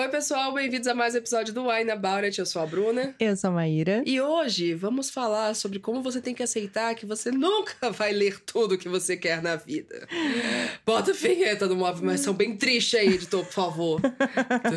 Oi, pessoal, bem-vindos a mais um episódio do Wine About It. Eu sou a Bruna. Eu sou a Maíra. E hoje vamos falar sobre como você tem que aceitar que você nunca vai ler tudo que você quer na vida. Bota a vinheta do movimentação bem triste aí, editor, por favor. Tudo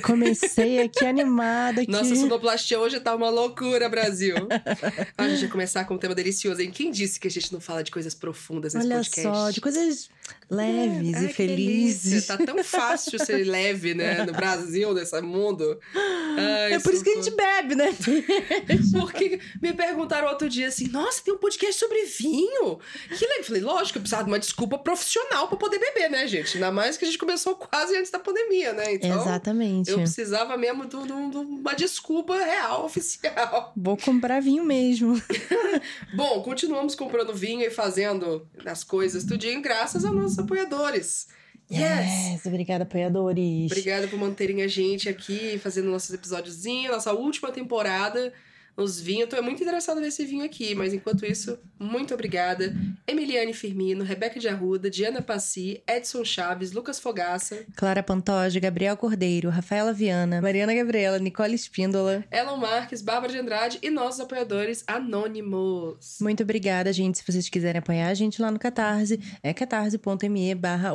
comecei aqui animada. Aqui. Nossa, sonoplastia hoje tá uma loucura, Brasil. a gente vai começar com um tema delicioso, hein? Quem disse que a gente não fala de coisas profundas nesse Olha podcast? só, de coisas leves É, e ai, felizes. Tá tão fácil ser leve, né? No Brasil, nesse mundo. Ai, é por isso que a gente bebe, né? Porque me perguntaram outro dia assim: nossa, tem um podcast sobre vinho. Que legal. Eu falei, lógico, eu precisava de uma desculpa profissional pra poder beber, né, gente? Ainda mais que a gente começou quase antes da pandemia, né? Então. Exatamente. Eu precisava mesmo de uma desculpa real, oficial. Vou comprar vinho mesmo. Bom, continuamos comprando vinho e fazendo as coisas tudinho graças aos nossos apoiadores. Yes! Obrigada, apoiadores. Obrigada por manterem a gente aqui, fazendo nossos episódiozinhos, nossa última temporada. Os vinhos, eu tô muito interessada nesse vinho aqui, mas enquanto isso, muito obrigada. Emiliane Firmino, Rebeca de Arruda, Diana Passi, Edson Chaves, Lucas Fogaça, Clara Pantoja, Gabriel Cordeiro, Rafaela Viana, Mariana Gabriela, Nicole Espíndola. Elon Marques, Bárbara de Andrade e nossos apoiadores anônimos. Muito obrigada, gente. Se vocês quiserem apoiar a gente lá no Catarse, é catarse.me barra.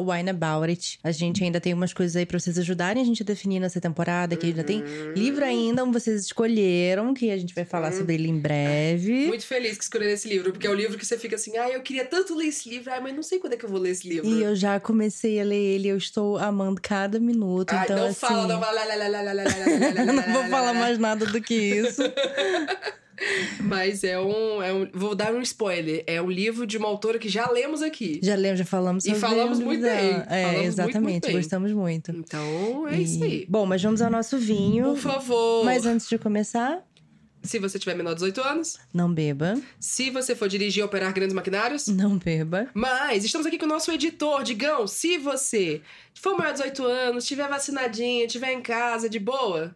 A gente ainda tem umas coisas aí pra vocês ajudarem a gente a definir nessa temporada, que ainda tem livro ainda, um vocês escolheram, que a gente vai vai falar hum. sobre ele em breve. Muito feliz que escolher esse livro, porque é o um livro que você fica assim, ah, eu queria tanto ler esse livro, ah, mas não sei quando é que eu vou ler esse livro. E eu já comecei a ler ele, eu estou amando cada minuto. Ah, então, não assim... fala, não fala. não vou falar mais nada do que isso. Mas é um, é um, Vou dar um spoiler. É um livro de uma autora que já lemos aqui. Já lemos, já falamos E falamos muito dela. bem. É, falamos exatamente. Muito, muito bem. Gostamos muito. Então é e... isso aí. Bom, mas vamos ao nosso vinho. Por favor. Mas antes de começar, se você tiver menor de 18 anos, não beba, se você for dirigir ou operar grandes maquinários. não beba. Mas estamos aqui com o nosso editor, Digão. Se você for maior de 18 anos, estiver vacinadinho, estiver em casa de boa.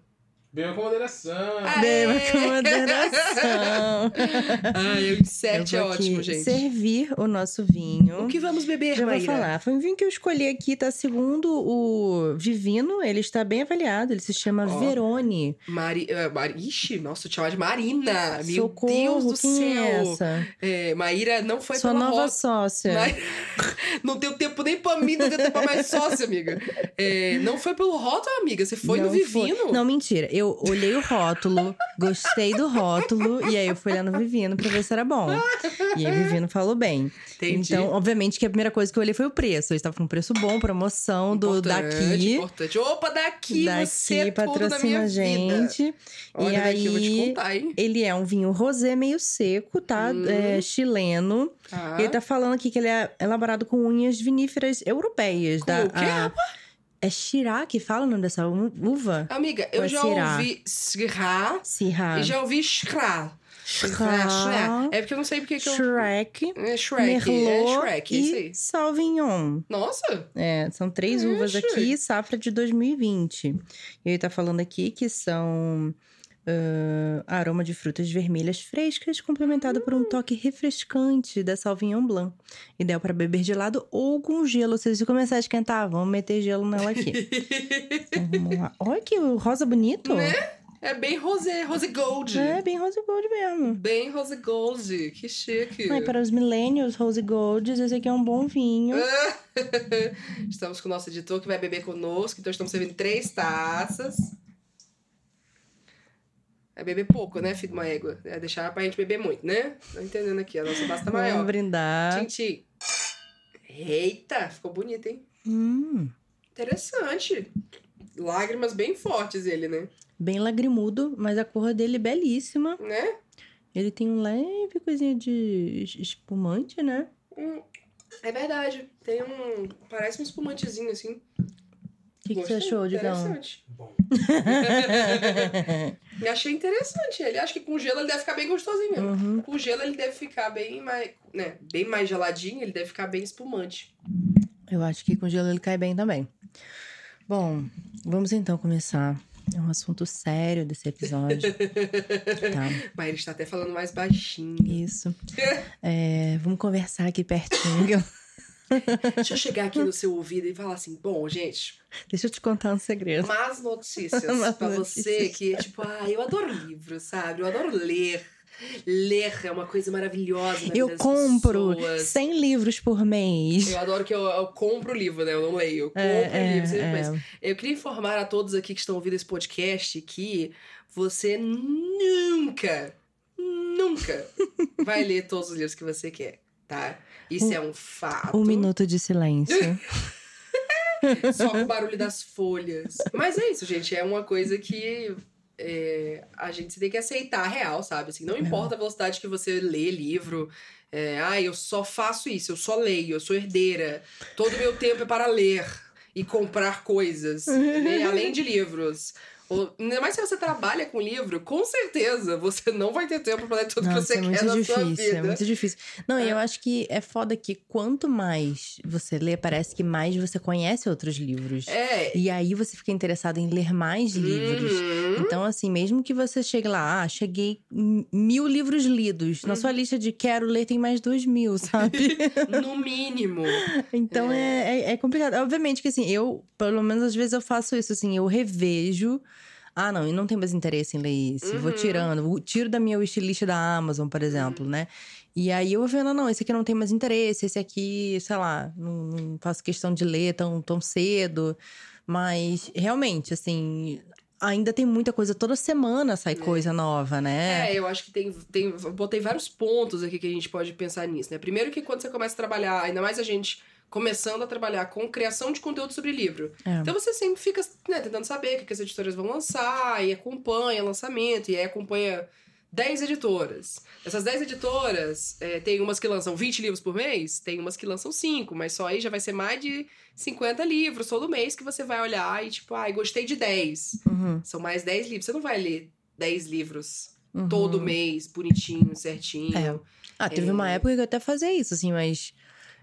Beba com moderação. Aê! Beba com moderação. Ai, o Eu insert é vou aqui ótimo, gente. servir o nosso vinho. O que vamos beber, Já vou Maíra? falar. Foi um vinho que eu escolhi aqui, tá segundo o Vivino, ele está bem avaliado. Ele se chama Ó. Verone. Mari... eh, Mari... Ixi, nossa, eu te chamava de Marina. Meu Socorro, Deus do quem céu. é essa? É, Maíra não foi Sua nova rota. sócia. Não deu tempo nem pra mim, não deu tempo pra mais sócia, amiga. É, não foi pelo rótulo, amiga. Você foi no Não Vivino. Não, mentira. Eu olhei o rótulo, gostei do rótulo, e aí eu fui lá no Vivino pra ver se era bom. E aí o Vivino falou bem. Entendi. Então, obviamente que a primeira coisa que eu olhei foi o preço. Eles estavam com um preço bom, promoção do daqui. Importante. Opa, daqui, você é Daqui minha patrocina a vida. gente. Olha, e daqui eu vou te aí, contar, hein? ele é um vinho rosé meio seco, tá? Hum. É, chileno. Tá. Ele tá falando aqui que ele é elaborado com unhas viníferas europeias. Com da, o quê, a- É Shiraz que fala o nome dessa uva? Amiga, eu é já ouvi Syrah. e já ouvi Shkra. Shiraz. É porque eu não sei porque que eu... Shrek, É Shrek, Merlot é Shrek, é isso e aí. Sauvignon. Nossa! É, são três Ixi. uvas aqui, safra de 2020. E ele tá falando aqui que são ah, aroma de frutas vermelhas frescas, complementado por um toque refrescante da Sauvignon Blanc. Ideal para beber gelado ou com gelo. Se começar a esquentar, vamos meter gelo nela aqui. Então, vamos lá. Olha que rosa bonito. Né? É bem rosé, rose gold. É, bem rosa gold mesmo. Bem rose gold. Que chique. Ai, para os millennials rose golds, esse aqui é um bom vinho. estamos com o nosso editor que vai beber conosco, então estamos servindo três taças. É beber pouco, né, filho de uma égua? É deixar pra gente beber muito, né? Tô entendendo aqui, a nossa taça tá Vamos maior. brindar. Tintim. Eita, ficou bonito, hein? Hum, Interessante. Lágrimas bem fortes ele, né? bem lagrimudo, mas a cor dele é belíssima. Né? Ele tem um leve coisinha de es- espumante, né? Hum, é verdade. Tem um... Parece um espumantezinho, assim. O que, que você achou, Digão? Interessante. Bom. Eu achei interessante ele. Acho que com gelo ele deve ficar bem gostosinho mesmo. Uhum. Com gelo ele deve ficar bem mais, né, bem mais geladinho, ele deve ficar bem espumante. Eu acho que com gelo ele cai bem também. Bom, vamos então começar. É um assunto sério desse episódio. tá. Mas ele está até falando mais baixinho. Isso. É, vamos conversar aqui pertinho. Deixa eu chegar aqui no seu ouvido e falar assim: bom, gente, Deixa eu te contar um segredo. más notícias pra você que, tipo, ah, eu adoro livro, sabe? Eu adoro ler. Ler é uma coisa maravilhosa. Na Eu compro pessoas. 100 livros por mês. Eu adoro que eu, eu compro o livro, né? Eu não leio. Eu compro É, o livro. sempre é, penso. é. Eu queria informar a todos aqui que estão ouvindo esse podcast que você nunca, nunca vai ler todos os livros que você quer, tá? Isso é um fato. Um minuto de silêncio. Só com o barulho das folhas. Mas é isso, gente. É uma coisa que é, a gente tem que aceitar a real, sabe? Assim, não importa a velocidade que você lê livro. É, ah, eu só faço isso, eu só leio, eu sou herdeira. Todo meu tempo é para ler e comprar coisas, né? além de livros. Ainda mais se você trabalha com livro, com certeza você não vai ter tempo para ler tudo que Nossa, você é quer na sua difícil, vida. é muito difícil. Não, e É. eu acho que é foda que quanto mais você lê, parece que mais você conhece outros livros. É. E aí você fica interessado em ler mais livros. Uhum. Então, assim, mesmo que você chegue lá, ah, cheguei mil livros lidos. Na Uhum. sua lista de quero ler tem mais dois mil, sabe? No mínimo. então é. É, é complicado. Obviamente que, assim, eu, pelo menos às vezes eu faço isso, assim, eu revejo. Ah, não, eu não tenho mais interesse em ler isso. Vou Uhum. tirando. vou- Tiro da minha wishlist da Amazon, por exemplo, né? E aí eu vou vendo, ah, não, esse aqui não tem mais interesse, esse aqui, sei lá, não, não faço questão de ler tão, tão cedo. Mas, realmente, assim, ainda tem muita coisa. Toda semana sai coisa nova, né? É, eu acho que tem, tem. Botei vários pontos aqui que a gente pode pensar nisso, né? Primeiro que quando você começa a trabalhar, ainda mais a gente começando a trabalhar com criação de conteúdo sobre livro. É. Então você sempre fica né, tentando saber o que que as editoras vão lançar, e acompanha lançamento, e aí acompanha 10 editoras. Essas 10 editoras, é, tem umas que lançam 20 livros por mês, tem umas que lançam 5, mas só aí já vai ser mais de 50 livros todo mês que você vai olhar e tipo, ai, gostei de 10. Uhum, São mais 10 livros. Você não vai ler 10 livros uhum. todo mês, bonitinho, certinho. É. Ah, teve É. uma época que eu até fazia isso, assim, mas.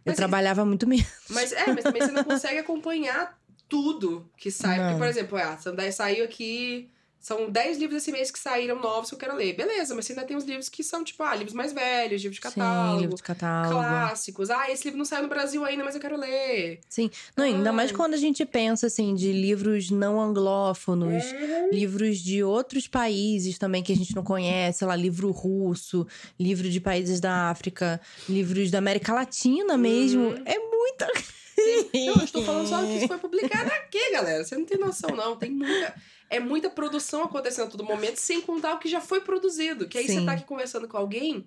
Eu Mas é- trabalhava muito menos. Mas é, mas também você não consegue acompanhar tudo que sai. Porque, Não. por exemplo, ah, são 10 saiu aqui. São 10 livros esse mês que saíram novos que eu quero ler. Beleza, mas você ainda tem os livros que são, tipo, ah, livros mais velhos, livros de catálogo. Sim, livro de catálogo. Clássicos. Ah, esse livro não saiu no Brasil ainda, mas eu quero ler. Sim. Não, ainda mais Ai. quando a gente pensa, assim, de livros não anglófonos, Uhum. livros de outros países também que a gente não conhece, sei lá, livro russo, livro de países da África, livros da América Latina mesmo. Uhum. É muita. Não, eu estou falando só que isso foi publicado aqui, galera. Você não tem noção, não. Tem muita. É muita produção acontecendo a todo momento, sem contar o que já foi produzido. Que aí você Sim. tá aqui conversando com alguém,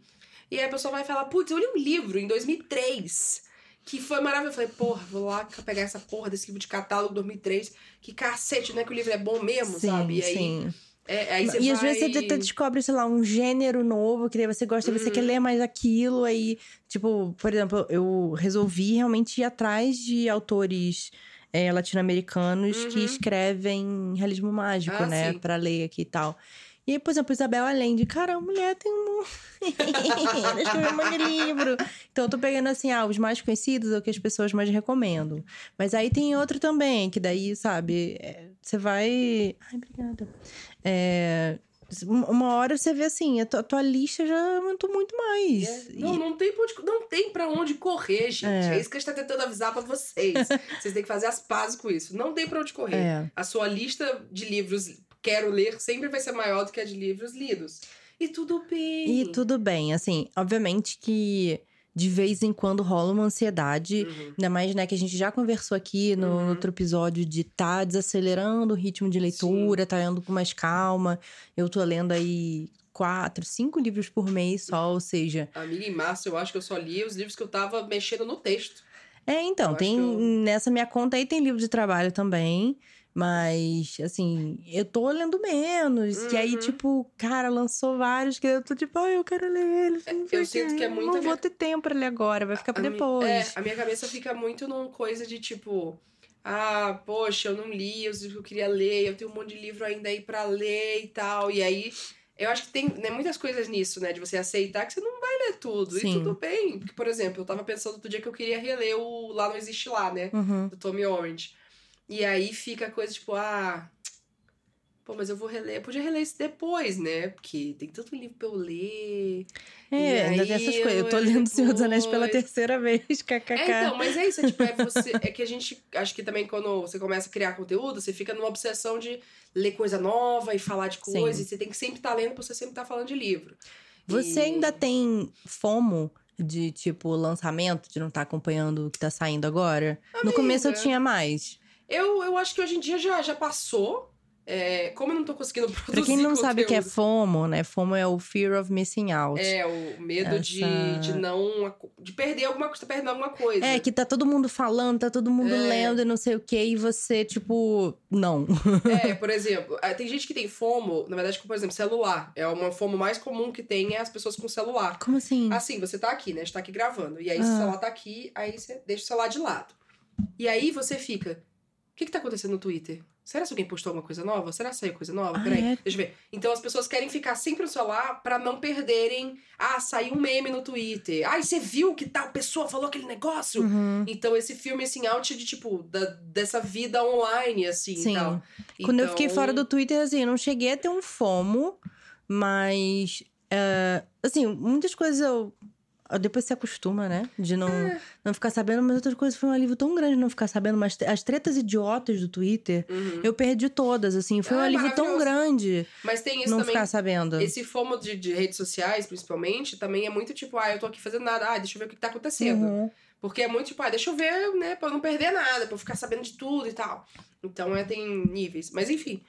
e aí a pessoa vai falar: Putz, eu li um livro em 2003. Que foi maravilhoso. Eu falei, porra, vou lá pegar essa porra desse livro de catálogo 2003. Que cacete, né? Que o livro é bom mesmo, sabe? E aí, sim. é, aí você e às vai... vezes você descobre, sei lá, um gênero novo que daí você gosta, você Uhum. quer ler mais aquilo, aí, tipo, por exemplo, eu resolvi realmente ir atrás de autores é, latino-americanos que Uhum. escrevem realismo mágico, Ah, né, sim. pra ler aqui e tal. E aí, por exemplo, Isabel Allende, cara, a mulher tem um. Ela escreveu um monte de livro. Então eu tô pegando assim, ah, os mais conhecidos, ou que as pessoas mais recomendam. Mas aí tem outro também, que daí, sabe, é, você vai. Ai, obrigada. É, uma hora você vê assim, a tua, a tua lista já aumentou muito mais. É, E- Não, não tem, pra onde, não tem pra onde correr, gente. É. É. isso que a gente tá tentando avisar pra vocês. vocês têm que fazer as pazes com isso. Não tem pra onde correr. É. A sua lista de livros quero ler sempre vai ser maior do que a de livros lidos. E tudo bem. E tudo bem, assim, obviamente que de vez em quando rola uma ansiedade. Uhum. Ainda mais, né, que a gente já conversou aqui no Uhum. outro episódio de tá desacelerando o ritmo de leitura, tá lendo com mais calma. Eu tô lendo aí quatro, cinco livros por mês só, ou seja. Amiga, em março eu acho que eu só li os livros que eu tava mexendo no texto. É, então, Eu tem. eu- Nessa minha conta aí tem livro de trabalho também. Mas, assim, eu tô lendo menos. E aí, Uhum. tipo, cara, lançou vários que eu tô tipo, ah, eu quero ler eles. sei eu sinto que é muito Não minha- vou ter tempo pra ler agora, vai ficar pra A mi- depois. É, a minha cabeça fica muito numa coisa de tipo. Ah, poxa, eu não li os livros que eu queria ler, eu tenho um monte de livro ainda aí pra ler e tal. E aí, eu acho que tem né, muitas coisas nisso, né? De você aceitar que você não vai ler tudo. E Sim. tudo bem. Porque, por exemplo, eu tava pensando outro dia que eu queria reler o Lá Não Existe Lá, né? Uhum. Do Tommy Orange. E aí fica a coisa tipo, ah. Pô, mas eu vou reler. Eu podia reler isso depois, né? Porque tem tanto livro pra eu ler. É, ainda tem essas coisas. Eu tô lendo O Senhor dos Anéis pela terceira vez, kkk. É, então, mas é isso, é, tipo, é você. É que a gente. Acho que também quando você começa a criar conteúdo, você fica numa obsessão de ler coisa nova e falar de coisa. E você tem que sempre estar lendo pra você sempre estar falando de livro. Você E- ainda tem FOMO de, tipo, lançamento, de não estar acompanhando o que tá saindo agora? No começo eu Amiga. tinha mais. Eu, eu acho que hoje em dia já, já passou. É, como eu não tô conseguindo produzir Pra quem não sabe o que é conteúdo, FOMO, né? FOMO é o Fear of Missing Out. É, o medo de, Essa- de não. de perder alguma coisa, tá perdendo alguma coisa. É, que tá todo mundo falando, tá todo mundo É. lendo e não sei o que, e você, tipo, não. É, por exemplo, ah, tem gente que tem FOMO, na verdade, com, por exemplo, celular. É uma FOMO mais comum que tem é as pessoas com celular. Como assim? Assim, você tá aqui, né? A gente tá aqui gravando. E aí, Ah. seu celular tá aqui, aí você deixa o celular de lado. E aí você fica. O que que tá acontecendo no Twitter? Será que alguém postou alguma coisa nova? Será que saiu coisa nova? Ah, Peraí, é? deixa eu ver. Então as pessoas querem ficar sempre no celular pra não perderem. Ah, saiu um meme no Twitter. Ah, você viu que tal pessoa falou aquele negócio? Uhum. Então esse filme, assim, out de, tipo, da, dessa vida online, assim, Sim. e tal. Quando eu fiquei Então, fora do Twitter, assim, eu não cheguei a ter um FOMO, mas. é, assim, muitas coisas eu. Depois se acostuma, né? De não, É. não ficar sabendo, mas outras coisas foi um alívio tão grande não ficar sabendo. Mas as tretas idiotas do Twitter, Uhum. eu perdi todas, assim. Foi um Ah, alívio tão grande Mas tem isso não também. ficar sabendo. Esse FOMO de, de redes sociais, principalmente, também é muito tipo, ah, eu tô aqui fazendo nada, ah, deixa eu ver o que tá acontecendo. Uhum. Porque é muito tipo, ah, deixa eu ver, né, pra eu não perder nada, pra eu ficar sabendo de tudo e tal. Então, é, tem níveis. Mas, enfim,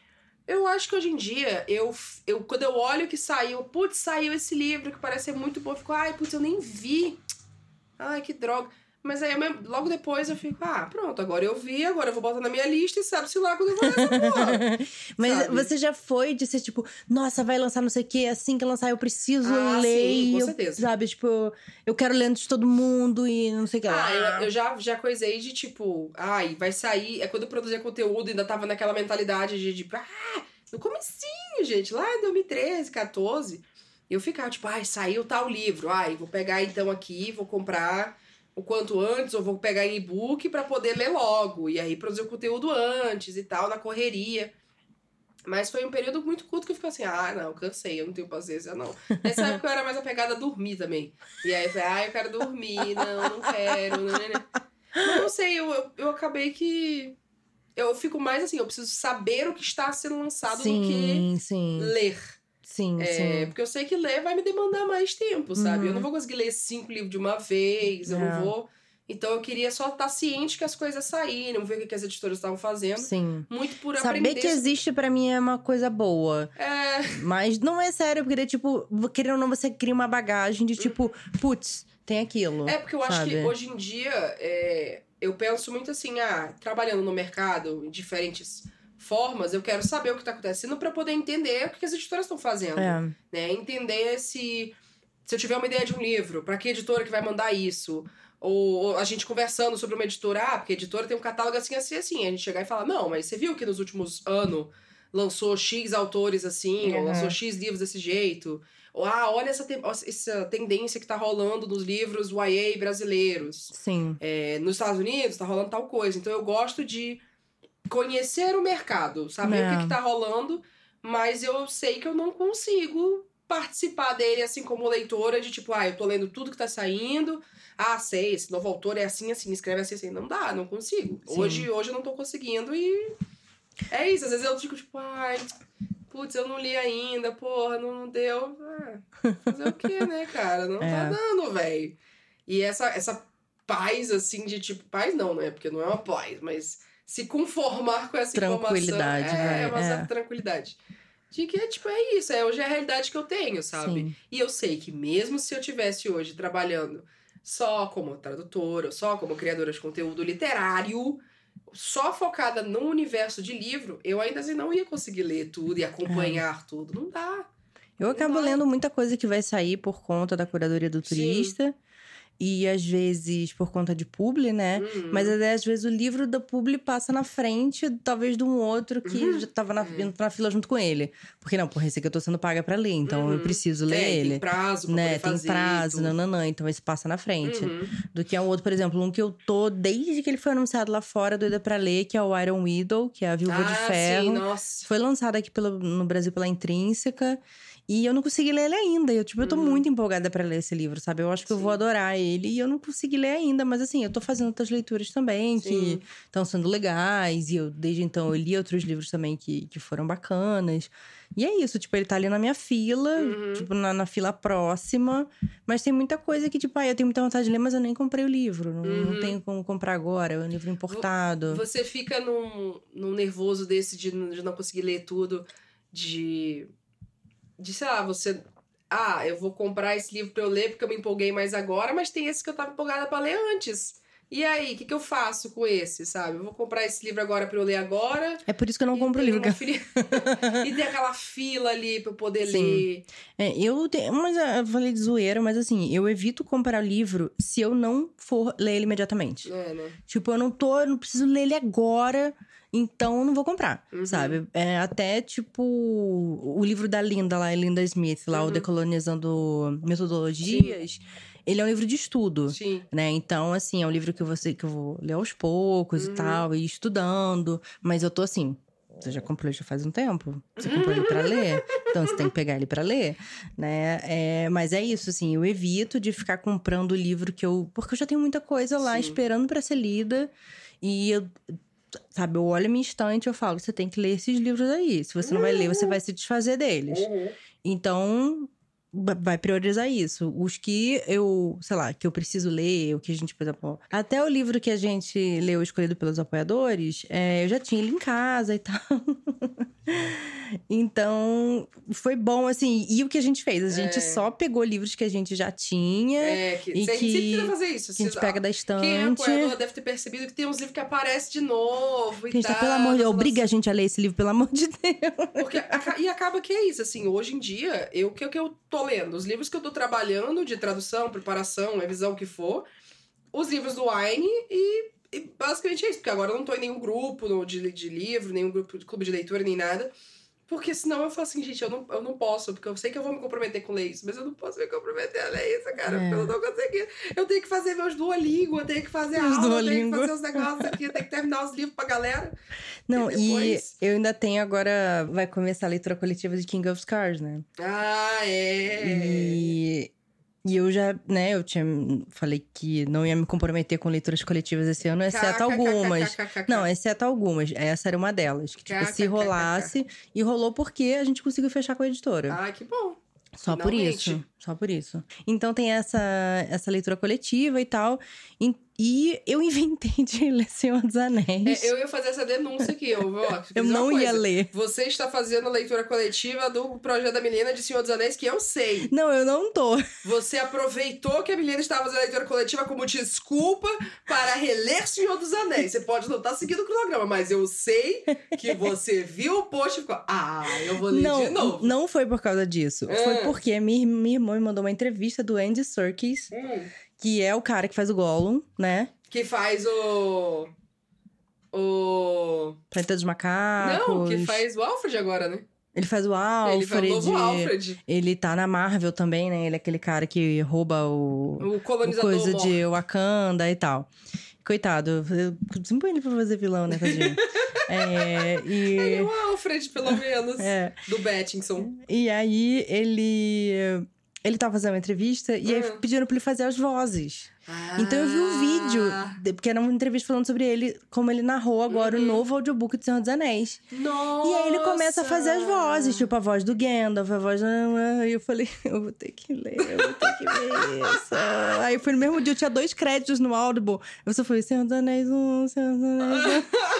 eu acho que hoje em dia, eu, eu quando eu olho que saiu, putz, saiu esse livro que parece ser muito bom, eu fico, ai, putz, eu nem vi. Ai, que droga. Mas aí, mesmo- logo depois, eu fico, ah, pronto, agora eu vi, agora eu vou botar na minha lista e sabe-se lá quando eu vou essa porra. Mas sabe? você já foi de ser tipo, nossa, vai lançar não sei o quê, assim que lançar eu preciso Ah, ler. sim, com e eu, certeza. Sabe, tipo, eu quero ler antes de todo mundo e não sei o que lá. Ah, eu, eu já, já coisei de tipo, ai, vai sair. É quando eu produzia conteúdo, ainda tava naquela mentalidade de, tipo, ah, no comecinho, gente, lá em 2013, 14. Eu ficava, tipo, ai, saiu tal livro. Ai, vou pegar então aqui, vou comprar o quanto antes, ou vou pegar em e-book pra poder ler logo. E aí produzir o conteúdo antes e tal, na correria. Mas foi um período muito curto que eu fiquei assim, ah, não, cansei, eu não tenho paciência, não. Nessa época eu era mais apegada a dormir também. E aí eu falei, ah, eu quero dormir, não, não quero, né, né. Mas não sei, eu, eu, eu acabei que. Eu fico mais assim, eu preciso saber o que está sendo lançado do que sim, sim, ler. Sim, É, sim. porque eu sei que ler vai me demandar mais tempo, sabe? Uhum. Eu não vou conseguir ler cinco livros de uma vez, eu É. não vou. Então eu queria só estar ciente que as coisas saíram, ver o que as editoras estavam fazendo. Sim. Muito por Saber aprender. que existe pra mim é uma coisa boa. É, Mas não é sério, porque, tipo, querendo ou não, você cria uma bagagem de tipo, putz, tem aquilo. é porque eu acho que sabe? hoje em dia é, eu penso muito assim, ah, trabalhando no mercado em diferentes formas, eu quero saber o que está acontecendo para poder entender o que as editoras estão fazendo. É. né? Entender se se eu tiver uma ideia de um livro, para que editora que vai mandar isso? Ou, ou a gente conversando sobre uma editora, ah, porque a editora tem um catálogo assim, assim, assim. A gente chegar e falar, não, mas você viu que nos últimos anos lançou X autores assim, ou Uhum. lançou X livros desse jeito? Ou, ah, olha essa, te- essa tendência que tá rolando nos livros YA brasileiros. Sim. É, nos Estados Unidos tá rolando tal coisa. Então eu gosto de conhecer o mercado, saber É. o que, que tá rolando, mas eu sei que eu não consigo participar dele assim como leitora, de tipo, ah, eu tô lendo tudo que tá saindo. Ah, sei, esse novo autor é assim, assim, escreve assim, assim. Não dá, não consigo. Sim. Hoje, hoje eu não tô conseguindo e. É isso, às vezes eu fico tipo, ai, putz, eu não li ainda, porra, não, não deu. Ah, fazer o quê, né, cara? Não tá É. dando, velho. E essa, essa paz, assim, de tipo, paz não, né? Porque não é uma paz, mas se conformar com essa Tranquilidade, informação. É, vai, uma é. certa tranquilidade. De que, tipo, é isso, é hoje é a realidade que eu tenho, sabe? Sim. E eu sei que mesmo se eu tivesse hoje trabalhando só como tradutora, só como criadora de conteúdo literário, só focada no universo de livro, eu ainda assim não ia conseguir ler tudo e acompanhar tudo. Não dá. Eu acabo lendo muita coisa que vai sair por conta da curadoria do Sim. E às vezes por conta de publi, né? Uhum. Mas às vezes o livro da publi passa na frente, talvez de um outro que Uhum. já tava na, É. na fila junto com ele. Porque não, porra, esse aqui eu tô sendo paga pra ler, então eu Uhum. preciso ler Tem, ele. tem prazo pra né, tem prazo, tudo. nananã, então esse passa na frente. Uhum. Do que é um outro, por exemplo, um que eu tô desde que ele foi anunciado lá fora, doida pra ler, que é o Iron Widow, que é a Viúva de Ah, Ferro. sim, nossa. Foi lançado aqui pelo, no Brasil pela Intrínseca. E eu não consegui ler ele ainda. Eu, tipo, eu tô Uhum. muito empolgada pra ler esse livro, sabe? Eu acho que eu vou Sim. adorar ele. E eu não consegui ler ainda. Mas, assim, eu tô fazendo outras leituras também Sim. que estão sendo legais. E eu, desde então, eu li outros livros também que, que foram bacanas. E é isso. Tipo, ele tá ali na minha fila. Uhum. Tipo, na, na fila próxima. Mas tem muita coisa que, tipo, ah, eu tenho muita vontade de ler, mas eu nem comprei o livro. Não, não Uhum. tenho como comprar agora. É um livro importado. Você fica num, num nervoso desse de não conseguir ler tudo, de. De, sei lá, você. Ah, eu vou comprar esse livro pra eu ler porque eu me empolguei mais agora, mas tem esse que eu tava empolgada pra ler antes. E aí, o que, que eu faço com esse, sabe? Eu vou comprar esse livro agora pra eu ler agora. É por isso que eu não compro livro. uma fili- e tem aquela fila ali pra eu poder Sim. ler. É, eu tenho. Mas eu falei de zoeira, mas assim, eu evito comprar livro se eu não for ler ele imediatamente. É, né? Tipo, eu não tô, eu não preciso ler ele agora, então eu não vou comprar, Uhum. sabe? É, até, tipo, o livro da Linda lá, Linda Smith, lá, o Uhum. Decolonizando Metodologias, ele é um livro de estudo. Sim. Né? Então, assim, é um livro que, você, que eu vou ler aos poucos Uhum. e tal, e estudando. Mas eu tô assim, você já comprou ele já faz um tempo? Você comprou ele pra ler? Então você tem que pegar ele pra ler, né? É, mas é isso, assim, eu evito de ficar comprando o livro que eu. Porque eu já tenho muita coisa lá Sim. esperando pra ser lida. E eu. Sabe, eu olho a minha estante e eu falo, você tem que ler esses livros aí. Se você não vai ler, você vai se desfazer deles. Então, ba- vai priorizar isso. Os que eu, sei lá, que eu preciso ler, o que a gente, por exemplo, até o livro que a gente leu escolhido pelos apoiadores, é, eu já tinha ele em casa e tal. então, foi bom, assim. E o que a gente fez? A gente É. só pegou livros que a gente já tinha, É, que, E a gente que- sempre fazer isso. que a gente pega da Quem é estante. apoiador deve ter percebido que tem uns livros que aparecem de novo e Que a gente tá, pelo amor de Deus, obriga a gente a ler esse livro, pelo amor de Deus. Porque e acaba que é isso, assim, hoje em dia, eu, o que, que eu tô lendo? Os livros que eu tô trabalhando de tradução, preparação, revisão, o que for, os livros do Wine e, e basicamente é isso, porque agora eu não tô em nenhum grupo de, de livro, nenhum grupo de clube de leitura, nem nada. Porque senão eu falo assim, gente, eu não, eu não posso, porque eu sei que eu vou me comprometer com ler isso, mas eu não posso me comprometer a ler isso, cara, É. porque eu não tô conseguindo. Eu tenho que fazer meus Duolingo, eu tenho que fazer Meus aula, eu tenho Duolingo. que fazer os negócios aqui, eu tenho que terminar os livros pra galera. Não, E e depois? eu ainda tenho agora. Vai começar a leitura coletiva de King of Scars, né? Ah, é. E, e eu já, né, eu tinha falei que não ia me comprometer com leituras coletivas esse ano, exceto algumas. Não, exceto algumas. Essa era uma delas. Que, tipo, se rolasse. E rolou porque a gente conseguiu fechar com a editora. Ai, que bom. Só por finalmente. isso. Só por isso. Então tem essa, essa leitura coletiva e tal. E, e eu inventei de ler Senhor dos Anéis. É, eu ia fazer essa denúncia aqui, eu vou. ó, Eu não ia ler. Você está fazendo a leitura coletiva do projeto da menina de Senhor dos Anéis, que eu sei. Não, eu não tô. Você aproveitou que a menina estava fazendo a leitura coletiva como desculpa para reler Senhor dos Anéis. Você pode não estar seguindo o cronograma, mas eu sei que você viu o post e ficou, ah, eu vou ler não, de novo. não foi por causa disso. Ah. Foi porque minha, minha irmã me mandou uma entrevista do Andy Serkis, Hum, que é o cara que faz o Gollum, né? que faz o. O. Planeta dos Macacos. Não, que faz o Alfred agora, né? Ele faz o Ele faz Alfred. o novo Alfred. Ele tá na Marvel também, né? Ele é aquele cara que rouba o, O o colonizador. coisa morto. de Wakanda e tal. Coitado, eu sempre ele pra fazer vilão, né, tadinho? é, Ele é e, o Alfred, pelo menos. é, Do Bettinson. e aí ele. Ele tava fazendo uma entrevista e aí Uhum. pediram pra ele fazer as vozes. Então eu vi um vídeo, Ah. de- porque era uma entrevista falando sobre ele, como ele narrou agora Uhum. o novo audiobook do Senhor dos Anéis. Nossa! E aí ele começa a fazer as vozes, tipo a voz do Gandalf, a voz. E eu falei, eu vou ter que ler, eu vou ter que ver isso. Aí foi no mesmo dia, eu tinha dois créditos no Audible. Eu só falei, Senhor dos Anéis 1, Senhor dos Anéis 1.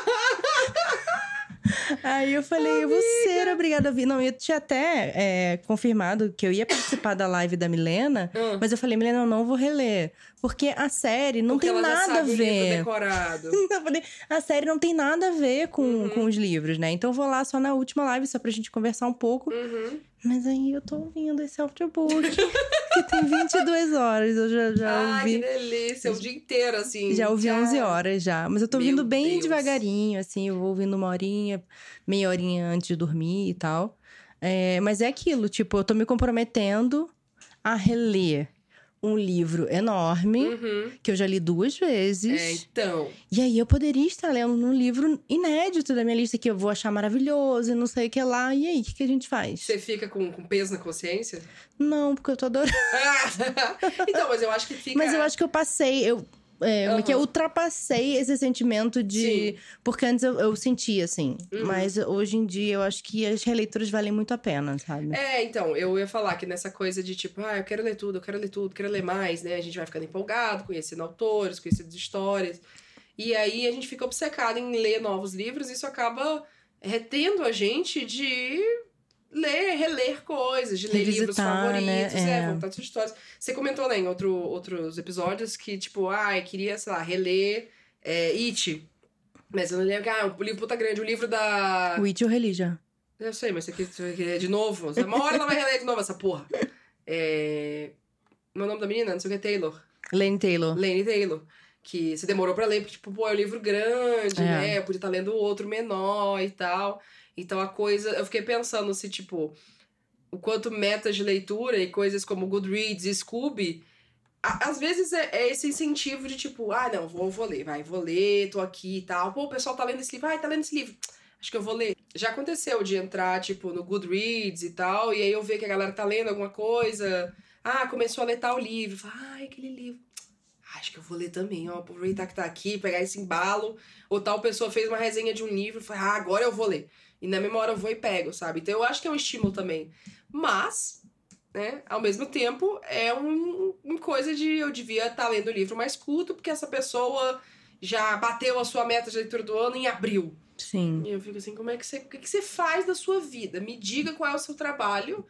Aí eu falei, eu vou ser obrigada a vir. Não, eu tinha até é, confirmado que eu ia participar da live da Milena, Ah. mas eu falei, Milena, eu não vou reler. Porque a série não Porque tem nada a ver. decorado. Eu falei, a série não tem nada a ver com, Uhum. com os livros, né? Então eu vou lá só na última live, só pra gente conversar um pouco. Uhum. Mas aí eu tô ouvindo esse audiobook. que tem 22 horas. Eu já, já Ai, que ouvi. delícia. O dia inteiro, assim. Já ouvi 11 horas já. Mas eu tô Meu ouvindo bem Deus. devagarinho, assim. Eu vou ouvindo uma horinha, meia horinha antes de dormir e tal. É, mas é aquilo, tipo, eu tô me comprometendo a reler um livro enorme, Uhum. que eu já li duas vezes. É, então. E aí eu poderia estar lendo um livro inédito da minha lista que eu vou achar maravilhoso e não sei o que lá. E aí, o que, que a gente faz? Você fica com, com peso na consciência? Não, porque eu tô adorando. então, mas eu acho que fica. Mas eu acho que eu passei, eu. É, é que eu Aham. ultrapassei esse sentimento de. Sim. Porque antes eu, eu sentia, assim. Uhum. Mas hoje em dia eu acho que as releituras valem muito a pena, sabe? É, então, eu ia falar que nessa coisa de tipo, ah, eu quero ler tudo, eu quero ler tudo, quero ler mais, né? A gente vai ficando empolgado, conhecendo autores, conhecendo histórias. E aí a gente fica obcecado em ler novos livros, e isso acaba retendo a gente de ler, reler coisas, de ler livros Revisitar, favoritos, né? é, É. voltar às histórias. Você comentou, né, em outro, outros episódios que, tipo, ah, eu queria, sei lá, reler é, It. Mas eu não lembro, ah, um livro puta grande, o livro da. O It eu reli já. Eu sei, mas você quer, de novo. Uma hora ela vai reler de novo essa porra. É... Meu nome da menina, não sei o que é Taylor. Lane Taylor. Lane Taylor. Que você demorou pra ler, porque, tipo, pô, é um livro grande, É. né? Eu podia estar lendo outro menor e tal. Então a coisa. Eu fiquei pensando se, tipo, o quanto metas de leitura e coisas como Goodreads e Scooby. Às vezes é, é esse incentivo de tipo, ah, não, vou, vou ler, vai, vou ler, tô aqui e tal. Pô, o pessoal tá lendo esse livro, ai, tá lendo esse livro. Acho que eu vou ler. Já aconteceu de entrar, tipo, no Goodreads e tal, e aí eu ver que a galera tá lendo alguma coisa. Ah, começou a ler tal livro. Ai, aquele livro. Ah, Acho que eu vou ler também, ó. Aproveitar que tá aqui, pegar esse embalo. Ou tal pessoa fez uma resenha de um livro, fala, ah, agora eu vou ler. E na mesma hora eu vou e pego, sabe? Então eu acho que é um estímulo também. Mas, né, ao mesmo tempo, é um, uma coisa de eu devia estar lendo o livro mais curto, porque essa pessoa já bateu a sua meta de leitura do ano em abril. Sim. E eu fico assim, como é que você, o que você faz da sua vida? Me diga qual é o seu trabalho,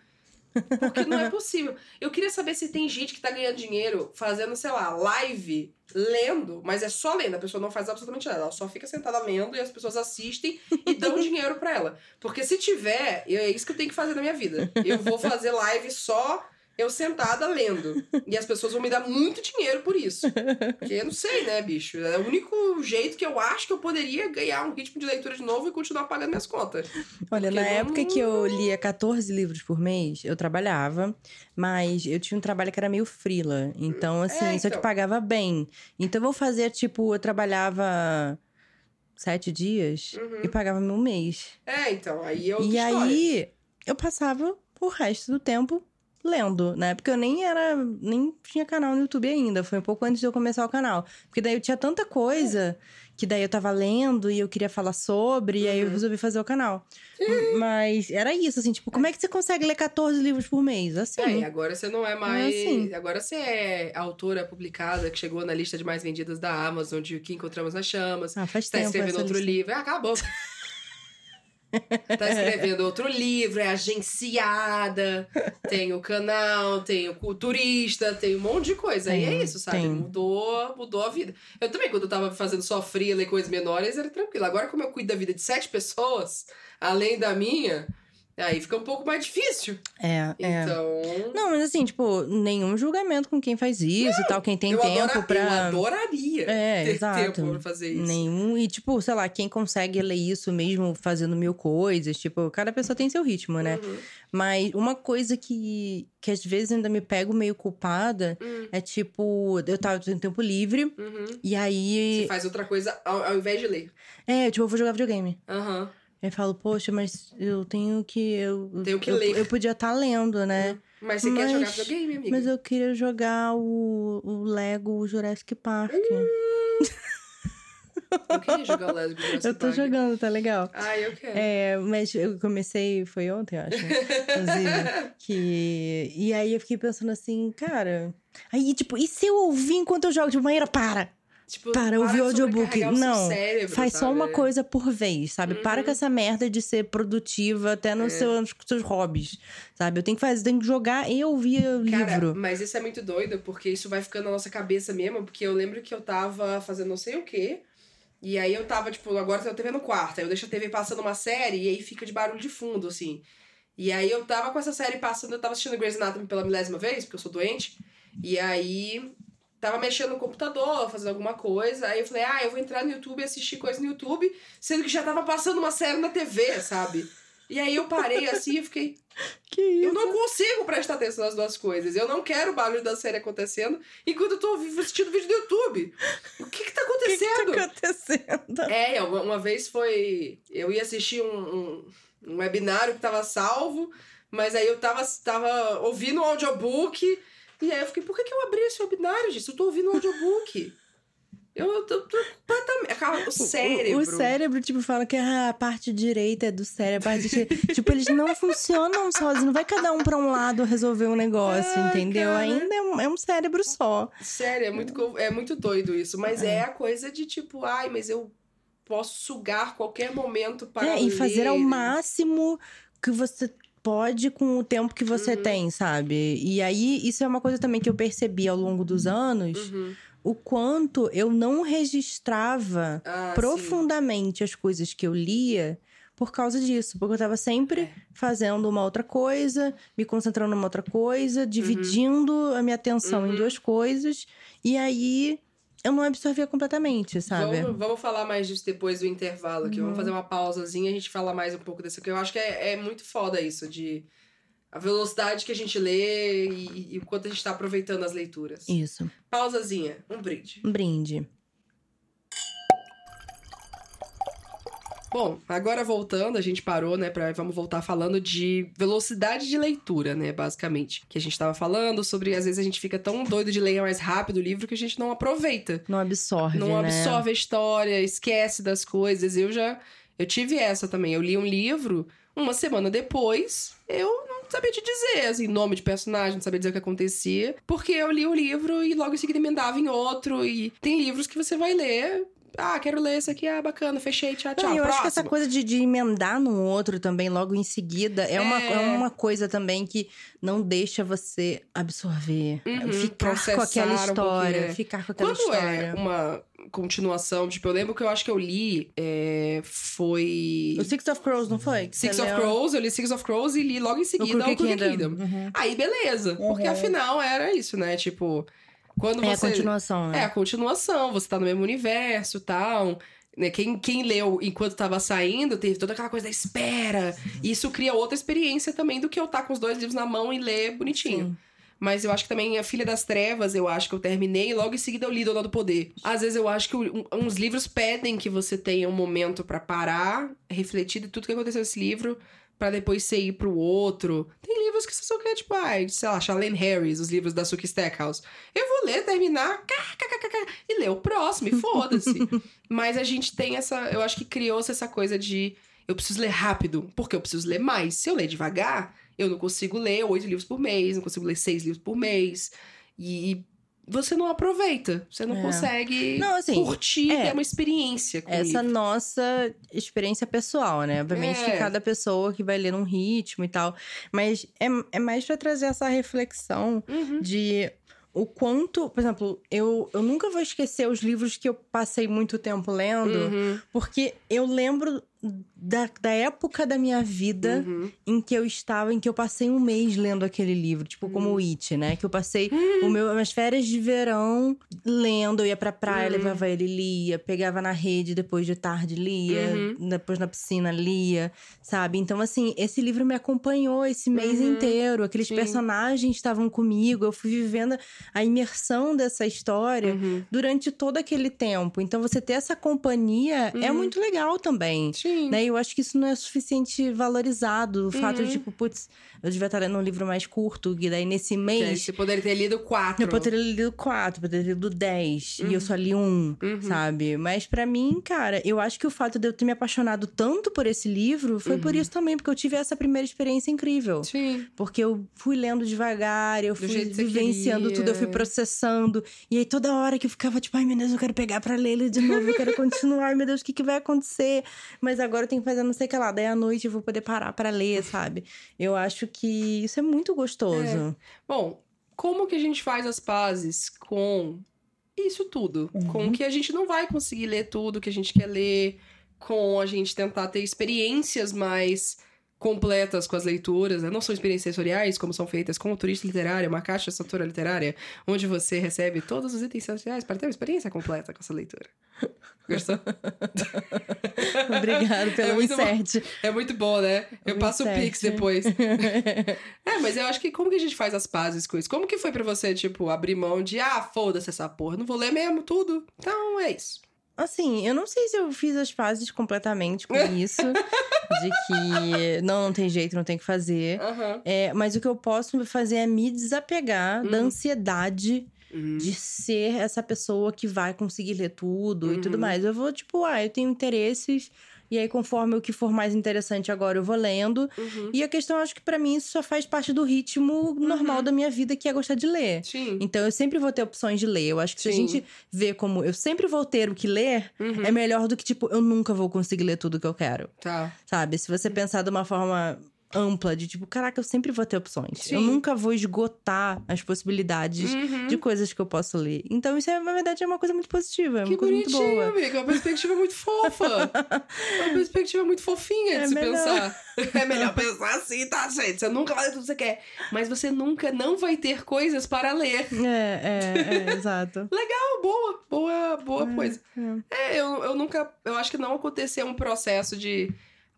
porque não é possível. Eu queria saber se tem gente que tá ganhando dinheiro fazendo, sei lá, live, lendo, mas é só lendo, a pessoa não faz absolutamente nada, ela só fica sentada lendo e as pessoas assistem e dão dinheiro pra ela. Porque se tiver, é isso que eu tenho que fazer na minha vida. Eu vou fazer live só eu sentada lendo. E as pessoas vão me dar muito dinheiro por isso. Porque eu não sei, né, bicho? É o único jeito que eu acho que eu poderia ganhar um ritmo de leitura de novo e continuar pagando minhas contas. Olha, Porque na não- época que eu lia 14 livros por mês, eu trabalhava, mas eu tinha um trabalho que era meio frila. Então, assim, É, só que então. pagava bem. Então, eu fazia, tipo, eu trabalhava sete dias Uhum. e pagava meu mês. É, então, aí eu. e aí, eu passava o resto do tempo lendo, né? Porque eu nem era, nem tinha canal no YouTube ainda. Foi um pouco antes de eu começar o canal. Porque daí eu tinha tanta coisa que daí eu tava lendo e eu queria falar sobre, e aí eu Uhum. resolvi fazer o canal. Mas era isso, assim, tipo, como é que você consegue ler 14 livros por mês? Assim. É, e agora você não é mais. assim. Agora você é autora publicada que chegou na lista de mais vendidas da Amazon, de o que encontramos nas chamas. Ah, faz Tá tempo escrevendo essa outro lista. livro. Ah, acabou. tá escrevendo outro livro, é agenciada, tem o canal, tem o culturista, tem um monte de coisa. e é Tem, isso, sabe? tem. Mudou, mudou a vida. Eu também, quando eu tava fazendo só freela e coisas menores, era tranquilo. Agora, como eu cuido da vida de sete pessoas, além da minha, aí fica um pouco mais difícil. É, é. Então. Não, mas assim, tipo, nenhum julgamento com quem faz isso e tal, quem tem tempo adora- pra. Eu adoraria É, ter exato. tempo pra fazer isso. Nenhum. E, tipo, sei lá, quem consegue ler isso mesmo fazendo mil coisas, tipo, cada pessoa tem seu ritmo, né? Uhum. Mas uma coisa que, que às vezes ainda me pego meio culpada Hum, é tipo, eu tava tendo tempo livre, uhum. e aí. Você faz outra coisa ao, ao invés de ler. É, tipo, eu vou jogar videogame. Aham. Aí eu falo, poxa, mas eu tenho que. Eu, Tenho que eu, ler. eu podia estar lendo, né? Mas você quer Mas- jogar videogame, amiga? Mas eu queria jogar o, o Lego Jurassic Park. Eu queria jogar o Lego Jurassic eu tô Park. jogando, tá legal. Ah, eu quero. É, mas eu comecei, foi ontem, eu acho, inclusive, que... E aí eu fiquei pensando assim, cara... Aí, tipo, e se eu ouvir enquanto eu jogo? Tipo, Maíra, para! Tipo, Para, ouvir de audiobook. Não, cérebro, Faz só sabe? uma coisa por vez, sabe? Para Uhum. com essa merda de ser produtiva até nos É. seus, seus hobbies, sabe? Eu tenho que fazer, tenho que jogar e ouvir o Cara, livro. mas isso é muito doido, porque isso vai ficando na nossa cabeça mesmo, porque eu lembro que eu tava fazendo não sei o quê, e aí eu tava, tipo, agora eu tô vendo quarto, aí eu deixo a TV passando uma série, e aí fica de barulho de fundo, assim. E aí eu tava com essa série passando, eu tava assistindo Grey's Anatomy pela milésima vez, porque eu sou doente. E aí tava mexendo no computador, fazendo alguma coisa. Aí eu falei, ah, eu vou entrar no YouTube e assistir coisa no YouTube, sendo que já tava passando uma série na TV, sabe? E aí eu parei assim e fiquei. Que isso? Eu não consigo prestar atenção nas duas coisas. Eu não quero o barulho da série acontecendo enquanto eu tô assistindo vídeo do YouTube. O que que tá O que, que acontecendo? tá acontecendo? É, uma, uma vez foi. Eu ia assistir um, um, um webinário que tava salvo, mas aí eu tava, tava ouvindo o audiobook. E aí eu fiquei, por que, que eu abri esse webinário, gente? Eu tô ouvindo o audiobook. Eu, eu tô, tô completamente. Cara, O cérebro. O, o cérebro, tipo, fala que ah, a parte direita é do cérebro, a parte tipo, eles não funcionam sozinhos. Não vai cada um pra um lado resolver um negócio, Ai, entendeu? cara. Ainda é um, é um cérebro só. Sério, é muito, é muito doido isso. Mas é. a coisa de tipo, ai, mas eu posso sugar qualquer momento para. É, e fazer ao ler. máximo que você pode com o tempo que você Uhum. tem, sabe? E aí, isso é uma coisa também que eu percebi ao longo dos anos, Uhum. o quanto eu não registrava Ah, sim. profundamente as coisas que eu lia por causa disso. Porque eu tava sempre É. fazendo uma outra coisa, me concentrando numa outra coisa, dividindo a minha atenção em Uhum. duas coisas. E aí eu não absorvia completamente, sabe? Vamos, vamos falar mais disso depois do intervalo aqui. Uhum. Vamos fazer uma pausazinha e a gente fala mais um pouco desse aqui. Eu acho que é, é muito foda isso, de a velocidade que a gente lê e, e o quanto a gente tá aproveitando as leituras. Isso. Pausazinha, um brinde. Um brinde. Bom, agora voltando, a gente parou, né, pra, vamos voltar falando de velocidade de leitura, né, basicamente. Que a gente tava falando sobre, às vezes a gente fica tão doido de ler mais rápido o livro que a gente não aproveita. Não absorve, não né? absorve a história, esquece das coisas. Eu já. Eu tive essa também. Eu li um livro, uma semana depois, eu não sabia te dizer, assim, nome de personagem, não sabia dizer o que acontecia. Porque eu li o livro e logo em seguida emendava em outro. E tem livros que você vai ler. Ah, quero ler esse aqui, ah, bacana, fechei, tchau, tchau. Não, eu acho que próximo. essa coisa de, de emendar no outro também logo em seguida é, Uma, É. é uma coisa também que não deixa você absorver, Uhum, ficar com aquela um história, é. ficar com aquela Quando história. é uma continuação, tipo, eu lembro que eu acho que eu li. é, foi. O Six of Crows, não foi? Que Six of leu? Crows, eu li Six of Crows e li logo em seguida o Crooked Kingdom. Kingdom. Uhum. Aí, beleza. Porque Uhum. afinal era isso, né? Tipo, quando É a você. continuação, É né? a continuação, você tá no mesmo universo e tal. Né? Quem, quem leu enquanto tava saindo, teve toda aquela coisa da espera. E isso cria outra experiência também do que eu estar com os dois livros na mão e ler bonitinho. Sim. Mas eu acho que também a Filha das Trevas, eu acho que eu terminei e logo em seguida eu li Dona do Poder. Às vezes eu acho que uns livros pedem que você tenha um momento pra parar, refletir de tudo que aconteceu nesse livro, pra depois você ir pro outro. Tem livros que você só quer, tipo, ai, sei lá, Charlene Harris, os livros da Suki Stackhouse. Eu vou ler, terminar, kkkk, e ler o próximo, e foda-se. Mas a gente tem essa. Eu acho que criou-se essa coisa de. Eu preciso ler rápido, porque eu preciso ler mais. Se eu ler devagar, eu não consigo ler oito livros por mês, não consigo ler seis livros por mês. E você não aproveita. Você não É. consegue Não, assim, curtir, é. ter uma experiência com Essa livro. nossa experiência pessoal, né? Obviamente É. que cada pessoa que vai ler num ritmo e tal. Mas é, é mais pra trazer essa reflexão Uhum. de o quanto, por exemplo, eu, eu nunca vou esquecer os livros que eu passei muito tempo lendo, Uhum. porque eu lembro da, da época da minha vida Uhum. em que eu estava, em que eu passei um mês lendo aquele livro, tipo como o It, né? Que eu passei Uhum. o meu, as férias de verão lendo, eu ia pra praia, Uhum. levava ele, lia, pegava na rede depois de tarde, lia, Uhum. depois na piscina, lia, sabe? Então, assim, esse livro me acompanhou esse mês Uhum. inteiro, aqueles Sim. personagens estavam comigo, eu fui vivendo a imersão dessa história Uhum. durante todo aquele tempo. Então, você ter essa companhia é Uhum. muito legal também. Sim. Né? E eu acho que isso não é suficiente valorizado. O fato Uhum. de, tipo, putz, eu devia estar lendo um livro mais curto, e daí nesse mês. Você poderia ter lido quatro. Eu poderia ter lido quatro, poderia ter lido dez. E eu só li um, Uhum. sabe? Mas pra mim, cara, eu acho que o fato de eu ter me apaixonado tanto por esse livro foi por Uhum. isso também, porque eu tive essa primeira experiência incrível. Sim. Porque eu fui lendo devagar, eu Do fui vivenciando tudo, eu fui processando. E aí toda hora que eu ficava tipo, ai meu Deus, eu quero pegar pra ler ele de novo, eu quero continuar, ai meu Deus, o que, que vai acontecer? Mas agora eu tenho que fazer não sei o que lá, daí à noite eu vou poder parar pra ler, sabe? Eu acho que isso é muito gostoso. Bom, como que a gente faz as pazes com isso tudo? Uhum. Com que a gente não vai conseguir ler tudo que a gente quer ler, com a gente tentar ter experiências mais completas com as leituras, né? não são experiências sensoriais, como são feitas com o turista literário, uma caixa de assinatura literária, onde você recebe todos os itens sensoriais para ter uma experiência completa com essa leitura. Gostou? Obrigado pelo É muito bom. insert. É muito bom, né? Eu O passo o insert. pix depois. é, mas eu acho que como que a gente faz as pazes com isso? Como que foi pra você, tipo, abrir mão de, ah, foda-se essa porra, não vou ler mesmo tudo? Então é isso. Assim, eu não sei se eu fiz as pazes completamente com isso. de que não, não tem jeito, não tem o que fazer. Aham. É, mas o que eu posso fazer é me desapegar da Uhum. ansiedade Uhum. de ser essa pessoa que vai conseguir ler tudo e tudo Uhum. mais. Eu vou, tipo, ah, eu tenho interesses, e aí conforme o que for mais interessante agora eu vou lendo. Uhum. E a questão, acho que pra mim isso só faz parte do ritmo normal Uhum. da minha vida, que é gostar de ler. Sim. Então eu sempre vou ter opções de ler. Eu acho que se a Sim. gente vê como eu sempre vou ter o que ler, Uhum. é melhor do que, tipo, eu nunca vou conseguir ler tudo que eu quero. Tá. Sabe? Se você pensar de uma forma ampla, de tipo, caraca, eu sempre vou ter opções. Sim. Eu nunca vou esgotar as possibilidades Uhum. de coisas que eu posso ler. Então, isso, é, na verdade, é uma coisa muito positiva. É Que coisa muito bonitinho, boa. amiga. É uma perspectiva muito fofa. É uma perspectiva muito fofinha de É se melhor. pensar. É melhor pensar assim, tá, gente? Você nunca vai ler tudo que você quer. Mas você nunca não vai ter coisas para ler. É, é, é, exato. Ah, boa, boa, boa coisa. é. É, eu, eu nunca. Eu acho que não aconteceu um processo de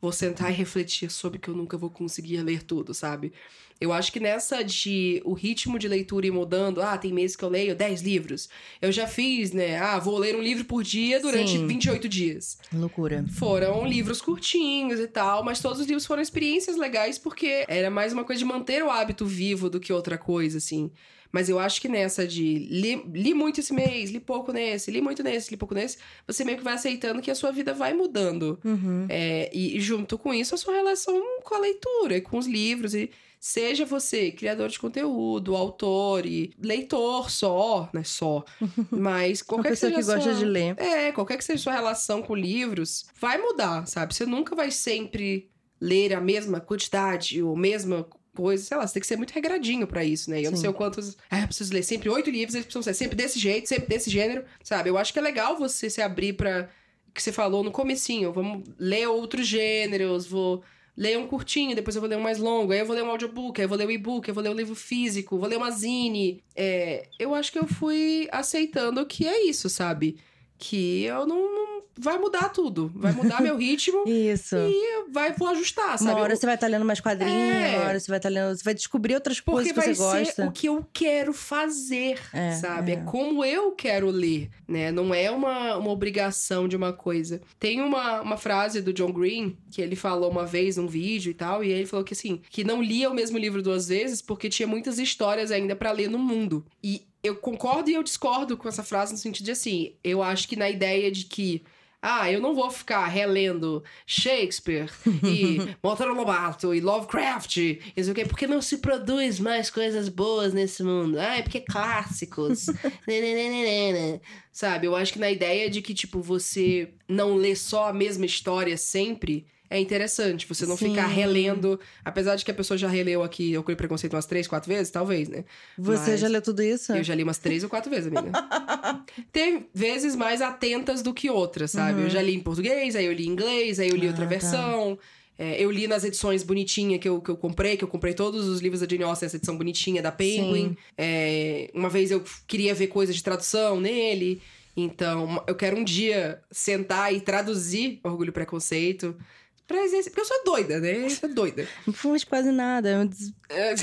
vou sentar e refletir sobre que eu nunca vou conseguir ler tudo, sabe? Eu acho que nessa de o ritmo de leitura ir mudando, ah, tem meses que eu leio 10 livros. Eu já fiz, né? Ah, vou ler um livro por dia durante Sim. 28 dias. Loucura. Foram livros curtinhos e tal, mas todos os livros foram experiências legais porque era mais uma coisa de manter o hábito vivo do que outra coisa, assim. Mas eu acho que nessa de li, li muito esse mês, li pouco nesse, li muito nesse, li pouco nesse, você meio que vai aceitando que a sua vida vai mudando. Uhum. É, e, e junto com isso, a sua relação com a leitura e com os livros. E seja você criador de conteúdo, autor e leitor só, não é só, mas qualquer pessoa que que seja a gosta sua- de ler. é, qualquer que seja sua relação com livros, vai mudar, sabe? Você nunca vai sempre ler a mesma quantidade ou mesma coisa, sei lá, você tem que ser muito regradinho pra isso, né? E Eu não Sim. sei o quantos. Ah, eu preciso ler sempre oito livros, eles precisam ser sempre desse jeito, sempre desse gênero, sabe? Eu acho que é legal você se abrir pra. que você falou no comecinho, vamos ler outros gêneros, vou ler um curtinho, depois eu vou ler um mais longo, aí eu vou ler um audiobook, aí eu vou ler um e-book, eu vou ler um livro físico, vou ler uma zine. É, eu acho que eu fui aceitando que é isso, sabe? Que eu não. não- vai mudar tudo. Vai mudar meu ritmo Isso. e vai, vou ajustar, sabe? Uma hora Eu- você vai estar lendo mais quadrinhos, É. uma hora você vai estar lendo. Você vai descobrir outras Porque coisas que vai você ser gosta. o que eu quero fazer, É, sabe? É. é. como eu quero ler, né? Não é uma, uma obrigação de uma coisa. Tem uma, uma frase do John Green que ele falou uma vez num vídeo e tal, e ele falou que assim, que não lia o mesmo livro duas vezes porque tinha muitas histórias ainda pra ler no mundo. E eu concordo e eu discordo com essa frase no sentido de assim, eu acho que na ideia de que ah, eu não vou ficar relendo Shakespeare e Monteiro Lobato e Lovecraft e não sei o quê, porque não se produz mais coisas boas nesse mundo. Ah, é porque clássicos. Nananana. Sabe, eu acho que na ideia de que, tipo, você não lê só a mesma história sempre, é interessante. Você não Sim. ficar relendo. Apesar de que a pessoa já releu aqui Orgulho e Preconceito umas três, quatro vezes, talvez, né? Você Mas- já leu tudo isso? Eu já li umas três ou quatro vezes, amiga. Tem vezes mais atentas do que outras, sabe? Eu já li em português, aí eu li em inglês, aí eu li Uhum. Ah, outra tá. versão. É, eu li nas edições bonitinha que eu, que eu comprei, que eu comprei todos os livros da Jane Austen, essa edição bonitinha da Penguin. É, uma vez eu queria ver coisas de tradução nele. Então, eu quero um dia sentar e traduzir Orgulho e Preconceito. Pra exercer. Porque eu sou doida, né? Eu sou doida. Não faz quase nada. é um des- É,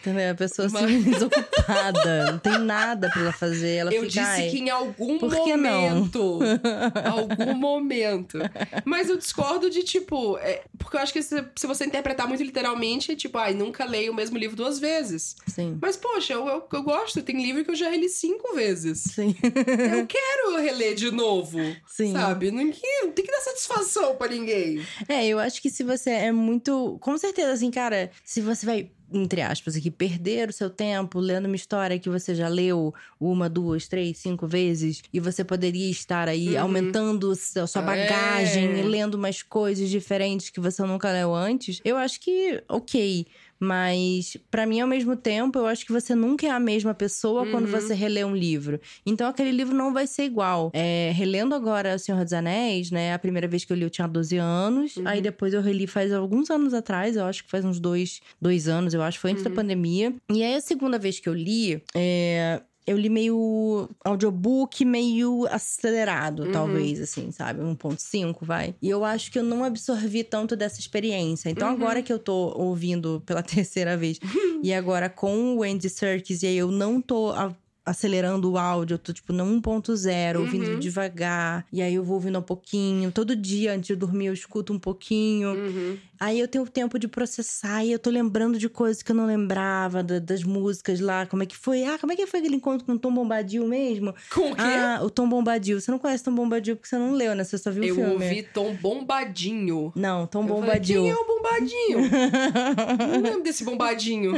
Entendeu? A pessoa Mas- assim, desocupada. não tem nada pra ela fazer. Ela eu fica, disse "Ai, que em algum por que não?" momento. algum momento. Mas eu discordo de, tipo. é, porque eu acho que se, se você interpretar muito literalmente, é tipo, ai, nunca leio o mesmo livro duas vezes. Sim. Mas, poxa, eu, eu, eu gosto. Tem livro que eu já reli cinco vezes. Sim. Eu quero reler de novo. Sim. Sabe? Não, não tem que dar satisfação pra ninguém. É, eu acho que se você é muito. Com certeza, assim, cara, se você vai entre aspas aqui, perder o seu tempo lendo uma história que você já leu uma, duas, três, cinco vezes e você poderia estar aí Uhum. aumentando a sua bagagem, É. lendo mais coisas diferentes que você nunca leu antes, eu acho que ok. Mas, pra mim, ao mesmo tempo, eu acho que você nunca é a mesma pessoa quando Uhum. você relê um livro. Então, aquele livro não vai ser igual. É, relendo agora O Senhor dos Anéis, né? A primeira vez que eu li, eu tinha 12 anos. Uhum. Aí depois eu reli faz alguns anos atrás, eu acho que faz uns dois, dois anos, eu acho, foi antes da Uhum. pandemia. E aí, a segunda vez que eu li, é, eu li meio audiobook, meio acelerado, Uhum. talvez, assim, sabe? 1.5, vai. E eu acho que eu não absorvi tanto dessa experiência. Então, Uhum. agora que eu tô ouvindo pela terceira vez, e agora com o Andy Serkis, e aí eu não tô acelerando o áudio, eu tô, tipo, no 1.0, ouvindo Uhum. devagar. E aí eu vou ouvindo um pouquinho. Todo dia, antes de dormir, eu escuto um pouquinho. Uhum. Aí eu tenho tempo de processar e eu tô lembrando de coisas que eu não lembrava, da- das músicas lá, como é que foi. Ah, como é que foi aquele encontro com o Tom Bombadil mesmo? Com o quê? Ah, o Tom Bombadil. Você não conhece Tom Bombadil porque você não leu, né? Você só viu o eu filme. ouvi Tom Bombadinho. Não, Tom Eu falei, Bombadil. Quem é o Bombadinho? não lembro desse Bombadinho.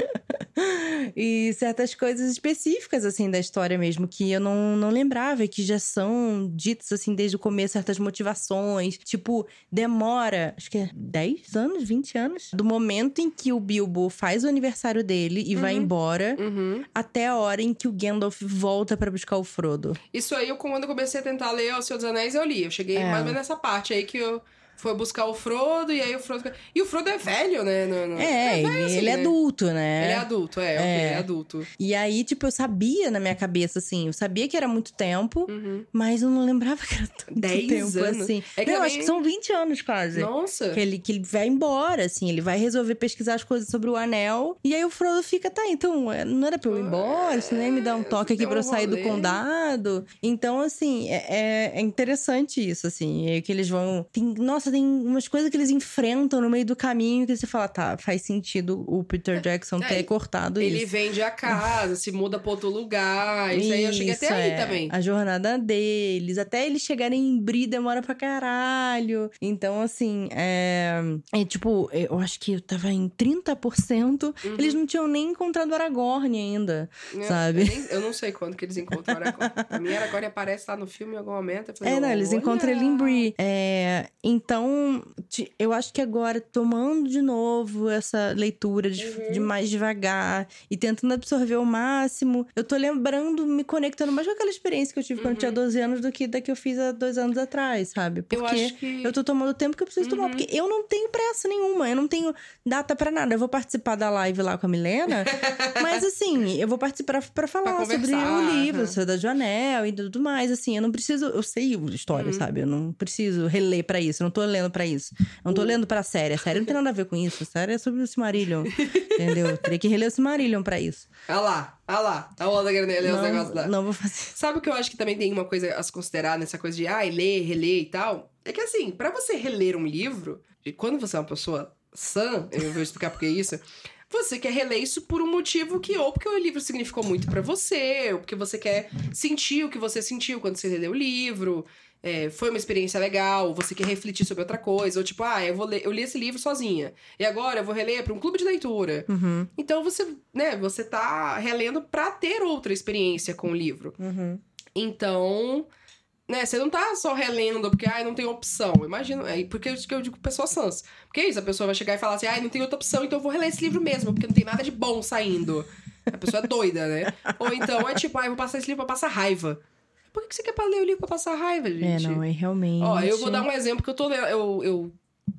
e certas coisas específicas, assim, da história mesmo, que eu não, não lembrava, e que já são ditas, assim, desde o começo, certas motivações. Tipo, demora, acho que é 10 anos, 20 anos, do momento em que o Bilbo faz o aniversário dele e vai Uhum. embora, Uhum. até a hora em que o Gandalf volta pra buscar o Frodo. Isso aí, eu, quando eu comecei a tentar ler O Senhor dos Anéis, eu li. Eu cheguei É. mais ou menos nessa parte aí que eu fui buscar o Frodo, e aí o Frodo. E o Frodo é velho, né? No- no- É, velho ele, assim, ele é né? adulto, né? Ele é adulto, é, É. ele é adulto. E aí, tipo, eu sabia na minha cabeça, assim, eu sabia que era muito tempo, Uhum. mas eu não lembrava que era tanto 10 tempo anos? assim. É que não, também- acho que são 20 anos quase. Nossa. Que ele, que ele vai embora, assim, ele vai resolver pesquisar as coisas sobre o anel. E aí o Frodo fica, tá, então, é, não era pra eu ir embora? Você nem me dá um toque aqui deu pra eu um sair do condado? Então, assim, é, é- é interessante isso, assim. É que eles vão. Tem, nossa, tem umas coisas que eles enfrentam no meio do caminho que você fala, tá, faz sentido o Peter Jackson É, ter cortado Ele isso. vende a casa, se muda pra outro lugar. Isso, aí eu cheguei até Isso, aí é. também. A jornada deles, até eles chegarem em Bri demora pra caralho. Então, assim, é. É tipo, eu acho que eu tava em 30%. Uhum. Eles não tinham nem encontrado Aragorn ainda, Eu- sabe? Eu, nem- eu não sei quando que eles encontram o Aragorn. Pra mim, Aragorn aparece lá no filme em algum momento. falei, É, não, eles "Olha!" encontram ele em Bri. É, então, ti- eu acho que agora, tomando de novo essa leitura de, Uhum. de mais devagar e tentando absorver o máximo, eu tô lembrando, me conectando mais com aquela experiência que eu tive quando eu tinha 12 anos do que da que eu fiz há dois anos atrás, sabe? Porque Uhum. Eu que. eu tô tomando o tempo que eu preciso tomar, Uhum. porque eu não tenho pressa nenhuma, eu não tenho data pra nada. Eu vou participar da live lá com a Milena, mas assim, eu vou participar pra falar Pra sobre o livro, sobre da Joanel e tudo mais, assim, eu não preciso, eu sei a história, Uhum. sabe? Eu não preciso reler pra isso, eu não tô lendo pra isso. Eu não tô lendo pra série, a série não tem nada a ver com isso, a série é sobre o Silmarillion, entendeu? Eu teria que reler o Silmarillion pra isso. Ah lá, ah lá. A onda querendo ler os negócios lá. Não, vou fazer. Sabe o que eu acho que também tem uma coisa a se considerar nessa coisa de, ai, ler, reler e tal? É que assim, pra você reler um livro, e quando você é uma pessoa sã, eu vou explicar por que isso, você quer reler isso por um motivo que, ou porque o livro significou muito pra você, ou porque você quer sentir o que você sentiu quando você leu o livro. é, foi uma experiência legal, ou você quer refletir sobre outra coisa, ou tipo, ah, eu vou ler, eu li esse livro sozinha. E agora eu vou reler pra um clube de leitura. Uhum, Então você, né, você tá relendo pra ter outra experiência com o livro. uhum. Então, né, você não tá só relendo porque, ai, não tem opção. Imagina, é porque eu, que eu digo pessoa sans. Porque é isso, a pessoa vai chegar e falar assim, ai, não tem outra opção, então eu vou reler esse livro mesmo, porque não tem nada de bom saindo. A pessoa é doida, né? Ou então é tipo, ai, vou passar esse livro pra passar raiva. Por que você quer ler o livro pra passar raiva, É, gente? não, é realmente. Ó, eu vou dar um exemplo que eu tô lendo. Eu, eu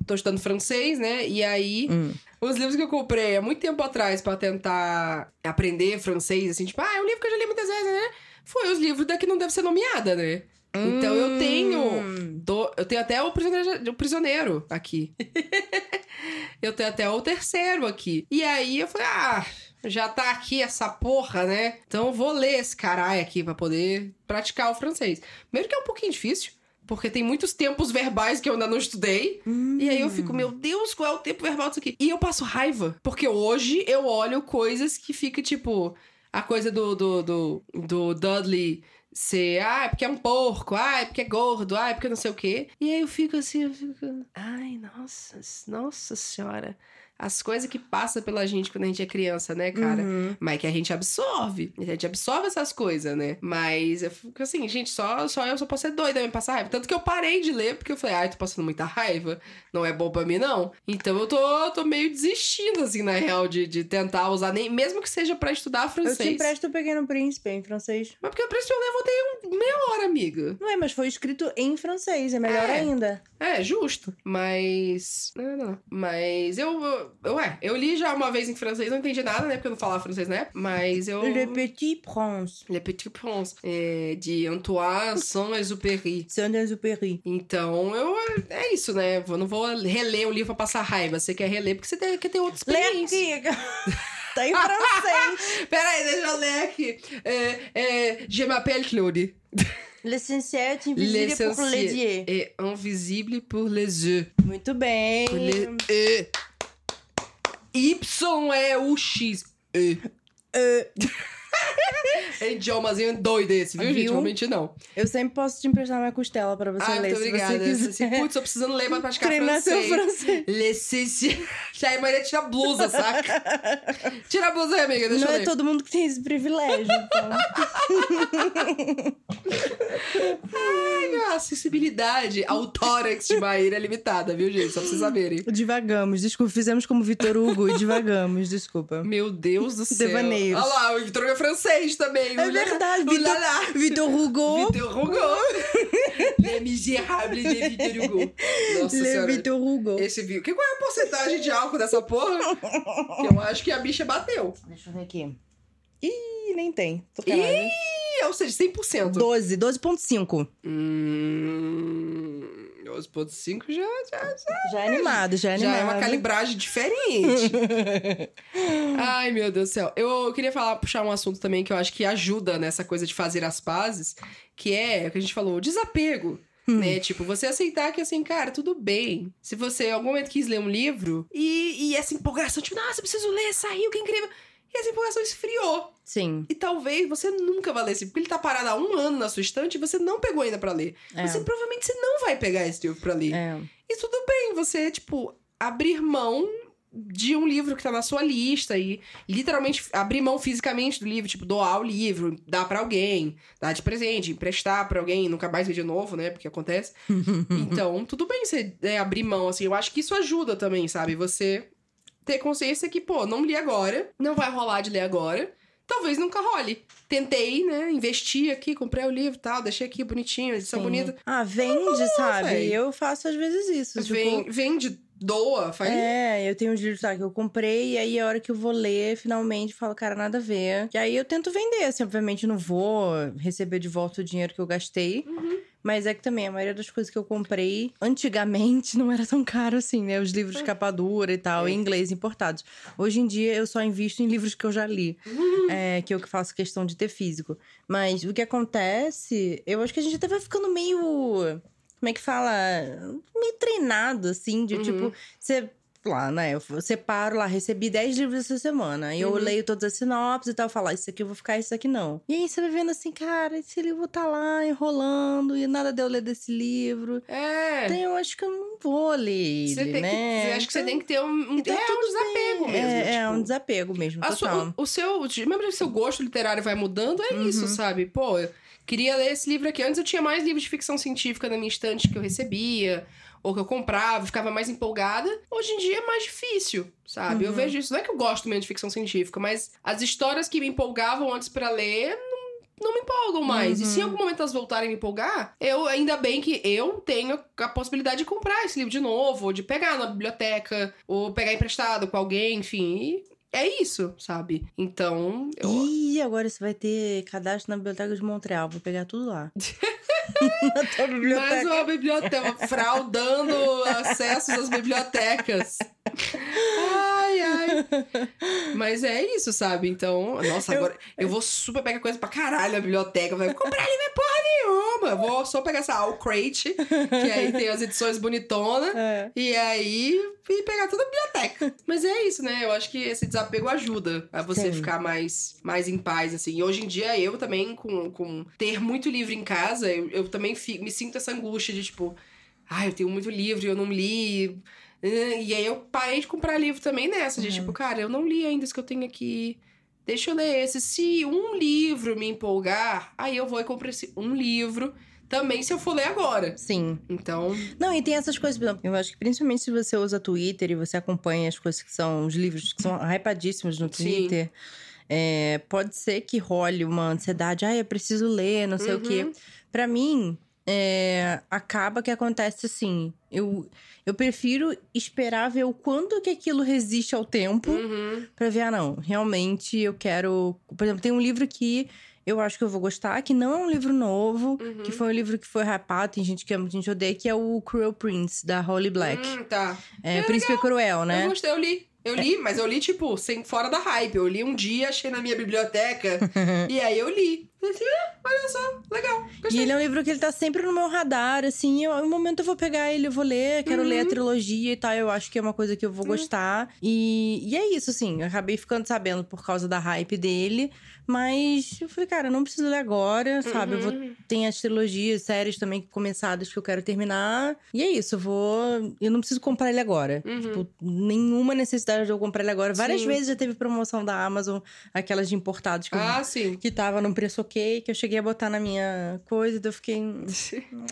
tô estudando francês, né? E aí, Hum. os livros que eu comprei há muito tempo atrás pra tentar aprender francês, assim, tipo, ah, é um livro que eu já li muitas vezes, né? Foi os livros da que não deve ser nomeada, né? Então eu tenho. Hum. do- eu tenho até o prisioneiro, o prisioneiro aqui. eu tenho até o terceiro aqui. E aí eu falei, ah, já tá aqui essa porra, né? Então eu vou ler esse caralho aqui pra poder praticar o francês. Primeiro que é um pouquinho difícil. Porque tem muitos tempos verbais que eu ainda não estudei. E aí eu fico, meu Deus, qual é o tempo verbal disso aqui? E eu passo raiva. Porque hoje eu olho coisas que fica tipo. A coisa do, do, do, do Dudley ser. Ah, é porque é um porco. Ah, é porque é gordo. Ah, é porque não sei o quê. E aí eu fico assim, eu fico. Ai, nossa, nossa senhora. As coisas que passam pela gente quando a gente é criança, né, cara? Uhum. Mas que a gente absorve. A gente absorve essas coisas, né? Mas eu fico assim, gente, só, só eu só posso ser doida me passar raiva. Tanto que eu parei de ler, porque eu falei, ai, tô passando muita raiva. Não é bom pra mim, não. Então eu tô, tô meio desistindo, assim, na real, de, de tentar usar, nem, mesmo que seja pra estudar Eu francês. te empresto o Pequeno Príncipe em francês. Mas porque o preço eu levantei um, meia hora, amiga. Não é, mas foi escrito em francês, é melhor É. ainda. É, justo. Mas. Não, não. Mas eu, eu. Ué, eu li já uma vez em francês, não entendi nada, né? Porque eu não falava francês época. Mas eu. Le Petit Prince. Le Petit Prince. É, de Antoine Saint-Exupéry. Saint-Exupéry. Então, eu. É isso, né? Eu não vou reler o livro pra passar raiva. Você quer reler porque você tem- quer ter outra experiência. Lerquiga. tá em francês. Pera aí, deixa eu ler aqui. É, é, je m'appelle Claude. L'essentiel est invisible pour les yeux. est invisible pour les yeux. Muito bem. Pour les E. Y é o X. E. É idiomazinho doido esse, viu, gente? Viu? Realmente não. eu sempre posso te emprestar minha costela pra você ah, ler, muito se obrigada. você Putz, tô precisando ler pra praticar Treinar seu francês. francês. L'essentiel. Aí Maria tira a blusa, saca? Tira a blusa aí, amiga. Deixa Não eu é ler. todo mundo que tem esse privilégio, então. A acessibilidade ao tórax de Maíra é limitada, viu, gente? Só pra vocês saberem. Divagamos, desculpa. Fizemos como Vitor Hugo e divagamos, desculpa. Meu Deus do céu. Devaneios. Olha lá, o Vitor é francês também. É verdade, Vitor, Vitor... Hugo. Vitor Hugo. Les Misérables de Vitor Hugo. Nossa Le senhora. Vitor Hugo. Esse. Que qual é a porcentagem de álcool dessa porra? Que eu acho que a bicha bateu. Deixa eu ver aqui. Ih, nem tem. Tô calada. Ih, ou seja, 100%. 12, 12.5. Hum. 12,5 já, já, já, Já é animado, já é já animado. é uma calibragem diferente. Ai, meu Deus do céu. Eu queria falar, puxar um assunto também que eu acho que ajuda nessa coisa de fazer as pazes, que é o que a gente falou, o desapego. Né? Tipo, você aceitar que assim, cara, tudo bem. Se você em algum momento quis ler um livro e, e essa empolgação, tipo, nossa, eu preciso ler, saiu, que incrível. E essa empolgação esfriou. Sim. E talvez você nunca vá ler esse livro, porque ele tá parado há um ano na sua estante e você não pegou ainda pra ler. É. Você provavelmente você não vai pegar esse livro pra ler. É. E tudo bem, você, tipo, abrir mão de um livro que tá na sua lista e literalmente abrir mão fisicamente do livro, tipo, doar o livro, dar pra alguém, dar de presente, emprestar pra alguém, nunca mais ver de novo, né? Porque acontece. então, tudo bem você é, abrir mão, assim. Eu acho que isso ajuda também, sabe? Você ter consciência que, pô, não li agora, não vai rolar de ler agora. Talvez nunca role. Tentei, né? Investi aqui, comprei o livro e tal, deixei aqui bonitinho, edição Sim. bonita. Ah, vende, sabe? véi. Eu faço às vezes isso. tipo, Vem, vende, doa, faz. É, eu tenho uns livros que eu comprei, e aí a hora que eu vou ler, finalmente, falo, cara, nada a ver. E aí eu tento vender, assim, obviamente não vou receber de volta o dinheiro que eu gastei. Mas é que também, a maioria das coisas que eu comprei antigamente não era tão caro assim, né? Os livros de capa dura e tal, É. em inglês importados. Hoje em dia eu só invisto em livros que eu já li, é, que eu que faço questão de ter físico. Mas o que acontece, eu acho que a gente até vai ficando meio. Como é que fala? Meio treinado, assim, de Uhum. tipo, você. Lá, né? Eu separo lá, recebi 10 livros essa semana. E eu Uhum. leio todas as sinopses e tal, falar, isso aqui eu vou ficar, isso aqui não. E aí você vai vendo assim, cara, esse livro tá lá enrolando e nada deu ler desse livro. É. Então eu acho que eu não vou ler Você tem né? que, acha que você Então- tem que ter um, um, então é, um desapego bem. mesmo. É, é tipo, um desapego mesmo, total. sua, o, o seu. Lembra que o seu gosto literário vai mudando? É isso, Uhum. sabe? Pô, eu queria ler esse livro aqui. Antes eu tinha mais livros de ficção científica na minha estante que eu recebia. Ou que eu comprava, ficava mais empolgada. Hoje em dia é mais difícil, sabe? Eu Uhum. vejo isso. Não é que eu gosto mesmo de ficção científica, mas as histórias que me empolgavam antes pra ler não, me empolgam mais. E se em Uhum. algum momento elas voltarem a me empolgar, eu ainda bem que eu tenho a possibilidade de comprar esse livro de novo, ou de pegar na biblioteca, ou pegar emprestado com alguém, enfim. E é isso, sabe? Então, eu. Ih, agora você vai ter cadastro na Biblioteca de Montreal. Vou pegar tudo lá. Mais uma biblioteca, fraudando acessos às bibliotecas. Ai, ai. Mas é isso, sabe? Então, nossa, agora eu vou super pegar coisa pra caralho na biblioteca. Vai comprar livro é porra nenhuma. Eu Vou só pegar essa All Crate, que aí tem as edições bonitonas. É. E aí, e pegar toda a biblioteca. Mas é isso, né? Eu acho que esse desapego ajuda a você Sim. ficar mais, mais em paz, assim. E hoje em dia, eu também, com, com ter muito livro em casa, eu, eu também fi- me sinto essa angústia de, tipo... Ai, eu tenho muito livro e eu não li... E aí eu parei de comprar livro também nessa, de Uhum. tipo, cara, eu não li ainda isso que eu tenho aqui. Deixa eu ler esse. Se um livro me empolgar, aí eu vou e compro esse um livro. Também se eu for ler agora. Sim. Então, Não, e tem essas coisas, por exemplo, eu acho que principalmente se você usa Twitter e você acompanha as coisas que são os livros que são hypadíssimos no. Twitter, é, pode ser que role uma ansiedade, ah, eu preciso ler, não sei o quê. Uhum. Pra mim, é, acaba que acontece assim. Eu, eu prefiro esperar ver o quanto que aquilo resiste ao tempo uhum, pra ver, ah, não, realmente eu quero. Por exemplo, tem um livro que eu acho que eu vou gostar, que não é um livro novo, uhum. que foi um livro que foi rapado, tem gente que ama, gente odeia, que é o Cruel Prince, da Holly Black. Hum, tá. é, Príncipe Cruel, né? Eu gostei, eu li. Eu li, mas eu li, tipo, sem, fora da hype. Eu li um dia, achei na minha biblioteca. e aí eu li. Falei assim, ah, olha só, legal. E Gostei. ele é um livro que ele tá sempre no meu radar, assim, eu, um momento eu vou pegar ele, eu vou ler, quero ler a trilogia e tal, eu acho que é uma coisa que eu vou gostar. E, e é isso, assim, eu acabei ficando sabendo por causa da hype dele, mas eu falei, cara, eu não preciso ler agora, sabe? Eu vou Uhum. tem as trilogias, séries também começadas que eu quero terminar. E é isso, eu vou. Eu não preciso comprar ele agora. Uhum. Tipo, nenhuma necessidade de eu comprar ele agora. Várias Sim. vezes já teve promoção da Amazon, aquelas de importados que, eu- Ah, sim. que tava num preço que eu cheguei a botar na minha coisa, e eu fiquei.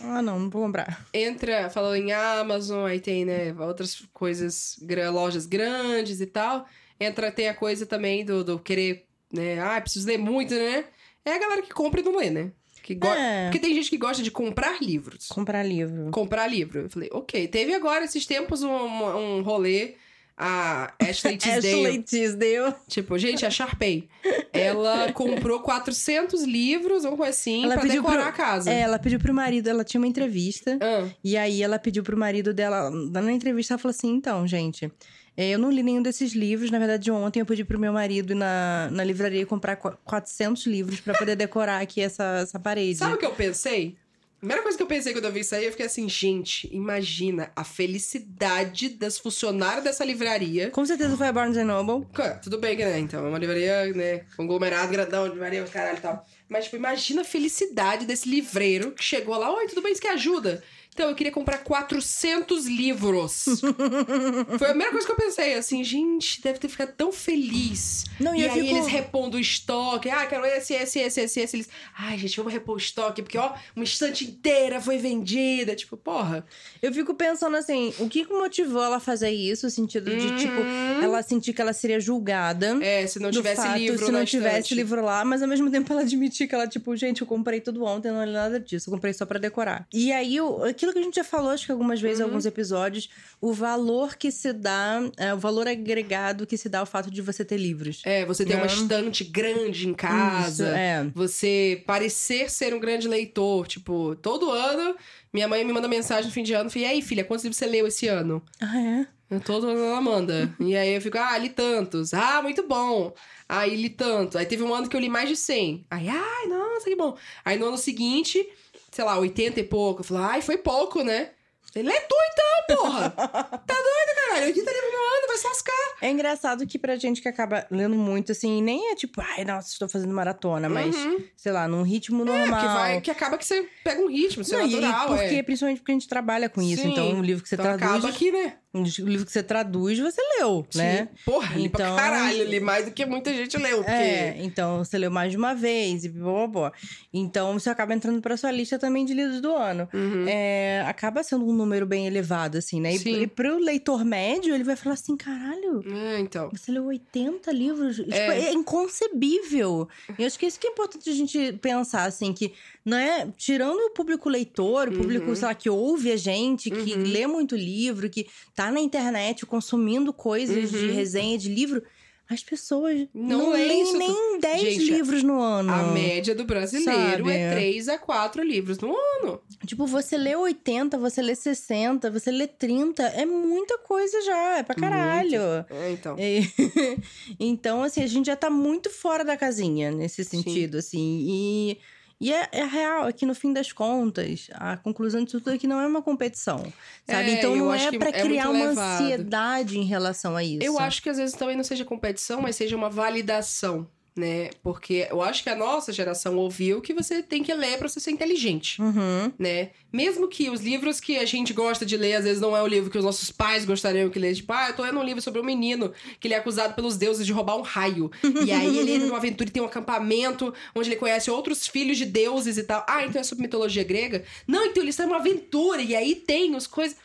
Ah, não, não vou comprar. Entra, falou em Amazon, aí tem, né, outras coisas, lojas grandes e tal. Entra, tem a coisa também do, do querer, né, ah, preciso ler muito, né? É a galera que compra e não lê, né? Que go... É. Porque tem gente que gosta de comprar livros. Comprar livro. comprar livro. Eu falei, ok. Teve agora, esses tempos, um, um rolê. A Ashley Tisdale. Ashley Tisdale. Tipo, gente, a Sharpay. Ela comprou 400 livros, coisa assim, Ela pra decorar pro- a casa. É, ela pediu pro marido, ela tinha uma entrevista. Ah, E aí ela pediu pro marido dela, na entrevista, ela falou assim: então, gente, é, eu não li nenhum desses livros. Na verdade, ontem eu pedi pro meu marido ir na, na livraria comprar qu- 400 livros pra poder decorar aqui essa, essa parede. sabe o que eu pensei? A primeira coisa que eu pensei quando eu vi isso aí, eu fiquei assim, gente, imagina a felicidade das funcionárias dessa livraria. Com certeza foi a Barnes Noble. Tudo bem que, né? Então, é uma livraria, né? Conglomerado, grandão, livraria, caralho e tal. Mas, tipo, imagina a felicidade desse livreiro que chegou lá. Oi, tudo bem? Você quer ajuda? Então, eu queria comprar 400 livros. Foi a primeira coisa que eu pensei, assim, gente, deve ter ficado tão feliz. Não, e e eu aí fico- eles repondo o estoque. Ah, quero esse, esse, esse, esse, esse. Eles, ai, gente, vamos repor o estoque, porque, ó, uma estante inteira foi vendida. Tipo, porra. Eu fico pensando assim: o que motivou ela a fazer isso? No sentido de, tipo, Uhum. ela sentir que ela seria julgada. É, se não tivesse fato, livro se não tivesse estante. livro lá, mas ao mesmo tempo ela admitir que ela, tipo, gente, eu comprei tudo ontem, não li nada disso, eu comprei só pra decorar. E aí, o- aquilo que a gente já falou, acho que algumas vezes, Uhum. alguns episódios, o valor que se dá, é, o valor agregado que se dá ao fato de você ter livros. É, você ter uma Né? estante grande em casa. Isso, é. Você parecer ser um grande leitor. Tipo, todo ano, minha mãe me manda mensagem no fim de ano. E aí, filha, quantos livros você leu esse ano? Ah, é? Eu Todo ano ela manda. e aí eu fico, ah, li tantos. Ah, muito bom. Aí li tanto. Aí teve um ano que eu li mais de 100. Aí, ai, nossa, que bom. Aí no ano seguinte, sei lá, 80 e pouco. Eu falei, ai, foi pouco, né? Ele lê tu então, porra! tá doido, caralho? 80 livros no ano, vai se lascar. É engraçado que pra gente que acaba lendo muito, assim, nem é tipo, ai, nossa, estou fazendo maratona, mas, Uhum. sei lá, num ritmo É, normal. que, vai, que acaba que você pega um ritmo, isso é Não, e- natural, porque, é. principalmente porque a gente trabalha com isso. Sim. Então, um livro que você Então traduz. acaba aqui, né? Um livro que você traduz, você leu, né? Sim. Porra, li pra Então- caralho, li mais do que muita gente leu, porque... É, então você leu mais de uma vez e blá, blá. Então você acaba entrando pra sua lista também de livros do ano. Uhum. É, acaba sendo um número bem elevado, assim, né? E, Sim. e pro leitor médio, ele vai falar assim: caralho, É, então. você leu 80 livros? Tipo, é inconcebível. E eu acho que isso que é importante a gente pensar, assim, que não é. Tirando o público leitor, o público, Uhum. sei lá, que ouve a gente, que Uhum. lê muito livro, que tá na internet consumindo coisas de Uhum. resenha de livro. As pessoas Não não, leem nem 10 Gente, livros no ano. A média do brasileiro Sabe? é 3 a 4 livros no ano. Tipo, você lê 80, você lê 60, você lê 30, é muita coisa já, é pra caralho. É, então. E- então, assim, a gente já tá muito fora da casinha nesse sentido, assim. E, e é, é real, é que no fim das contas, a conclusão disso tudo é que não é uma competição, sabe? É, então não é pra é criar muito uma levado. ansiedade em relação a isso. Eu acho que às vezes também não seja competição, mas seja uma validação. Né? Porque eu acho que a nossa geração ouviu que você tem que ler pra você ser inteligente, Uhum. né? Mesmo que os livros que a gente gosta de ler, às vezes não é o livro que os nossos pais gostariam que lesse. Tipo, ah, eu tô lendo um livro sobre um menino que ele é acusado pelos deuses de roubar um raio. e aí ele entra numa aventura e tem um acampamento onde ele conhece outros filhos de deuses e tal. Ah, então é sobre mitologia grega? Não, então eles estão numa aventura e aí tem as coisas...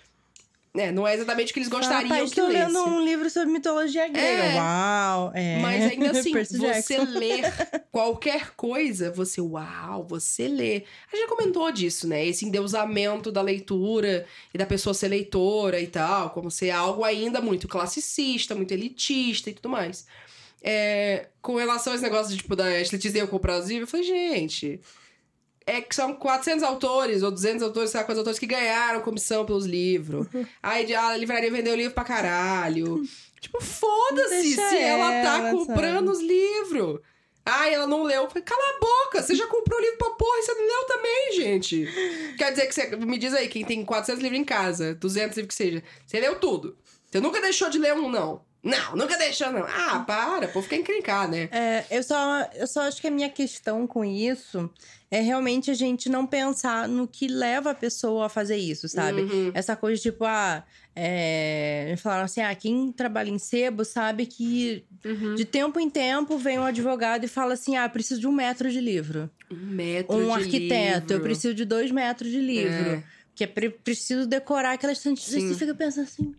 É, não é exatamente o que eles gostariam Rapaz, que tô lesse. lendo um livro sobre mitologia grega. É. Uau! É. Mas ainda assim, você ler qualquer coisa, você, uau, você lê. A gente já comentou disso, né? Esse endeusamento da leitura e da pessoa ser leitora e tal, como ser algo ainda muito classicista, muito elitista e tudo mais. É, com relação a esse negócio de, tipo, da Ashley Tisdale comprar os livros, eu falei, gente. É que são 400 autores ou 200 autores, sei lá, quantos autores que ganharam comissão pelos livros. Aí ah, a livraria vendeu o livro pra caralho. Tipo, foda-se se ela tá ela, comprando os livros. Ai, ela não leu. Eu falei, cala a boca, você já comprou livro pra porra e você não leu também, gente. Quer dizer que você. Me diz aí, quem tem 400 livros em casa, 200 livros que seja, você leu tudo. Você nunca deixou de ler um, não. Não, nunca deixou, não. Ah, para, pô, fica encrencar, né? É, eu só, eu só acho que a minha questão com isso é realmente a gente não pensar no que leva a pessoa a fazer isso, sabe? Uhum. Essa coisa tipo, ah, é... falaram assim, ah, quem trabalha em sebo sabe que Uhum. de tempo em tempo vem um advogado e fala assim, ah, preciso de um metro de livro. Um metro um de arquiteto, eu preciso de dois metros de livro. É. Que é pre- preciso decorar aquelas tantas. Você fica pensando assim,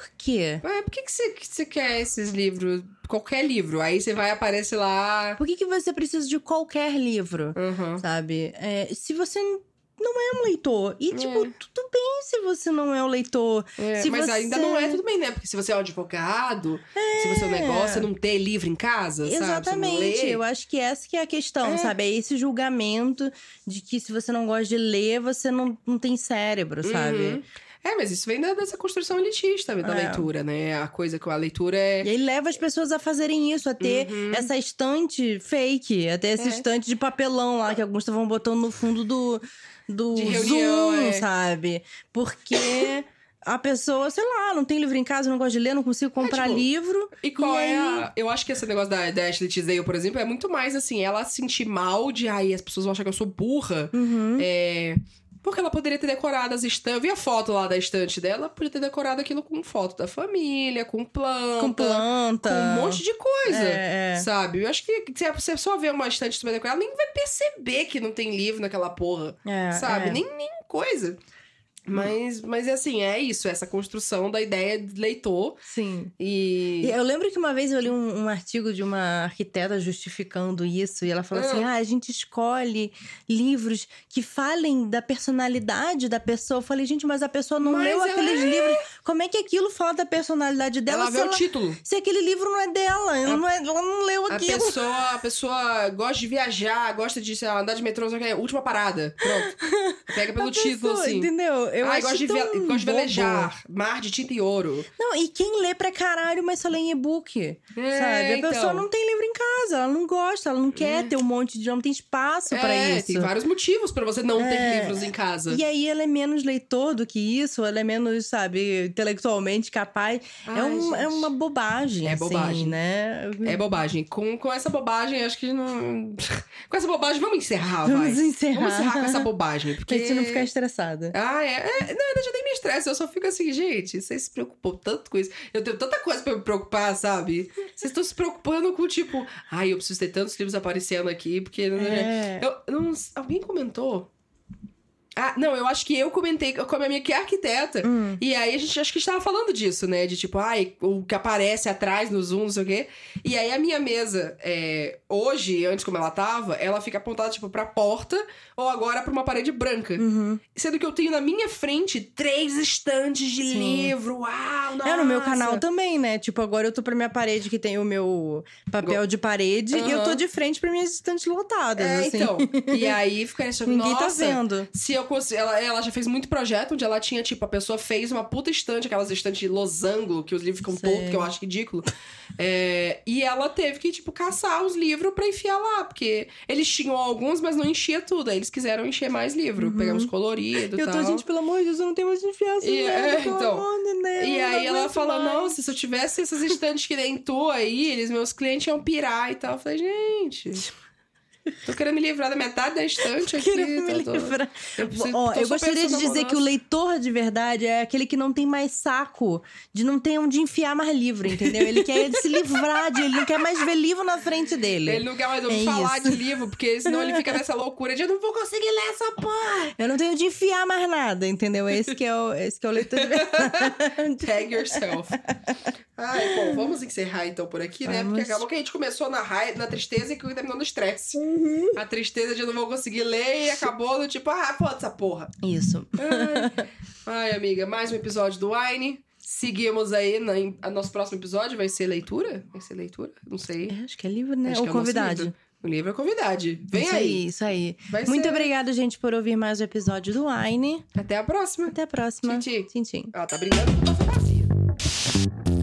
por quê? Mas por que, que, você, que você quer esses livros? Qualquer livro. Aí você vai aparecer lá. Por que, que você precisa de qualquer livro? Uhum. sabe? É, se você não é um leitor. E, tipo, É. tudo bem se você não é um leitor. É, Se mas você- ainda não é tudo bem, né? Porque se você é um advogado, se você é um negócio, você não ter livro em casa, sabe? Exatamente. lê. Eu acho que essa que é a questão, É. sabe? É esse julgamento de que se você não gosta de ler, você não, não tem cérebro, sabe? Uhum. É, mas isso vem da- dessa construção elitista da É. leitura, né? A coisa com a leitura é. E aí leva as pessoas a fazerem isso, a ter Uhum. essa estante fake, a ter essa É. estante de papelão lá que alguns estavam botando no fundo do, do reunião, Zoom, é. sabe? Porque a pessoa, sei lá, não tem livro em casa, não gosta de ler, não consigo comprar tipo, livro. E qual E é a... Eu acho que esse negócio da, da Ashley Tisdale, por exemplo, é muito mais assim, ela sentir mal de, ai, as pessoas vão achar que eu sou burra. Uhum. É. Porque ela poderia ter decorado as estantes. Eu vi a foto lá da estante dela, podia ter decorado aquilo com foto da família, com planta. Com planta. com um monte de coisa. É, é. Sabe? Eu acho que se a pessoa vê uma estante super decorada, nem vai perceber que não tem livro naquela porra. É, sabe? é. Nem, nem coisa. Mas, mas é assim, é isso, essa construção da ideia de leitor. Sim. E. Eu lembro que uma vez eu li um, um artigo de uma arquiteta justificando isso, e ela falou assim: ah, a gente escolhe livros que falem da personalidade da pessoa. Eu falei, gente, mas a pessoa não Mas leu ela aqueles livros. Como é que aquilo fala da personalidade dela ela vê o ela- título. se aquele livro não é dela? Ela, não, é- ela não leu A aquilo. pessoa, a pessoa gosta de viajar, gosta de sei lá, andar de metrô, só que é última parada. Pronto. Pega pelo A título, pessoa, assim. Entendeu? Eu Ai, acho gosta de, ve- gosta de velejar. Mar de tinta e ouro. Não, e quem lê pra caralho, mas só lê em e-book? É, sabe? A então. pessoa não tem livro em casa, ela não gosta, ela não quer ter um monte de. não tem espaço pra é, isso. tem vários motivos pra você não É. ter livros em casa. E aí ela é menos leitor do que isso, ela é menos, sabe, intelectualmente capaz. é, Ai, um- é uma bobagem, É assim, bobagem. né? É bobagem. Com, com essa bobagem, acho que não. com essa bobagem, vamos encerrar, vai. Vamos encerrar. Vamos encerrar com essa bobagem. Porque. Pra gente não ficar estressada. Ah, é. É não, eu já nem me estresse. Eu só fico assim, gente, vocês se preocupam tanto com isso. Eu tenho tanta coisa pra me preocupar, sabe? Vocês estão se preocupando com, tipo, ai, eu preciso ter tantos livros aparecendo aqui, porque. É. Eu, não, alguém comentou? Ah, não, eu acho que eu comentei com a minha que é arquiteta. Hum. E aí a gente acho que estava falando disso, né? De tipo, ai, o que aparece atrás no Zoom, não sei o quê. E aí a minha mesa, é, hoje, antes como ela tava, ela fica apontada, tipo, pra porta ou agora pra uma parede branca. Uhum. Sendo que eu tenho na minha frente três estantes de Sim. livro. Uau, nossa! É, no meu canal também, né? Tipo, agora eu tô pra minha parede que tem o meu papel de parede e eu tô de frente pra minhas estantes lotadas, É, assim. então. E aí fica achando, Ninguém tá nossa, vendo. Se eu consigo. Ela, ela já fez muito projeto onde ela tinha, tipo, a pessoa fez uma puta estante, aquelas estantes de losango, que os livros ficam Sei. tortos, que eu acho ridículo. É, e ela teve que, tipo, caçar os livros pra enfiar lá, porque eles tinham alguns, mas não enchia tudo. Aí eles quiseram encher mais livro, pegar uns coloridos e Eu tal. tô, gente, pelo amor de Deus, eu não tenho mais confiança. E- é, então. amor Deus, E eu aí ela fala, mais. nossa, se eu tivesse essas estantes que nem tu aí, eles, meus clientes iam pirar e tal. Eu falei, gente, tô querendo me livrar da metade da estante aqui. Querendo me tô- tô- livrar. Eu, preciso- Ó, eu gostaria de dizer que o leitor de verdade é aquele que não tem mais saco, de não ter onde enfiar mais livro, entendeu? Ele quer se livrar de, ele não quer mais ver livro na frente dele. Ele não quer mais ouvir É falar isso. de livro, porque senão ele fica nessa loucura de eu não vou conseguir ler essa porra. Eu não tenho de enfiar mais nada, entendeu? Esse que é o, esse que é o leitor de verdade. Tag yourself. Ai, bom, vamos encerrar então por aqui, né? Vamos. Porque acabou que a gente começou na raiva, na tristeza e que terminou no estresse. Uhum. A tristeza de eu não vou conseguir ler e acabou no tipo, ah, foda essa porra. Isso. Ai. Ai, amiga, mais um episódio do Wine. Seguimos aí. Na, a nosso próximo episódio vai ser leitura? Vai ser leitura? Não sei. É, acho que é livro, né? Acho Ou é o nosso convidade. livro. O livro é convidade. Vem isso aí. Isso aí. Vai Muito ser- obrigada, gente, por ouvir mais um episódio do Wine. Até a próxima. Até a próxima. Tchim, tchim. Tchim, tchim. Ela tá brigando com o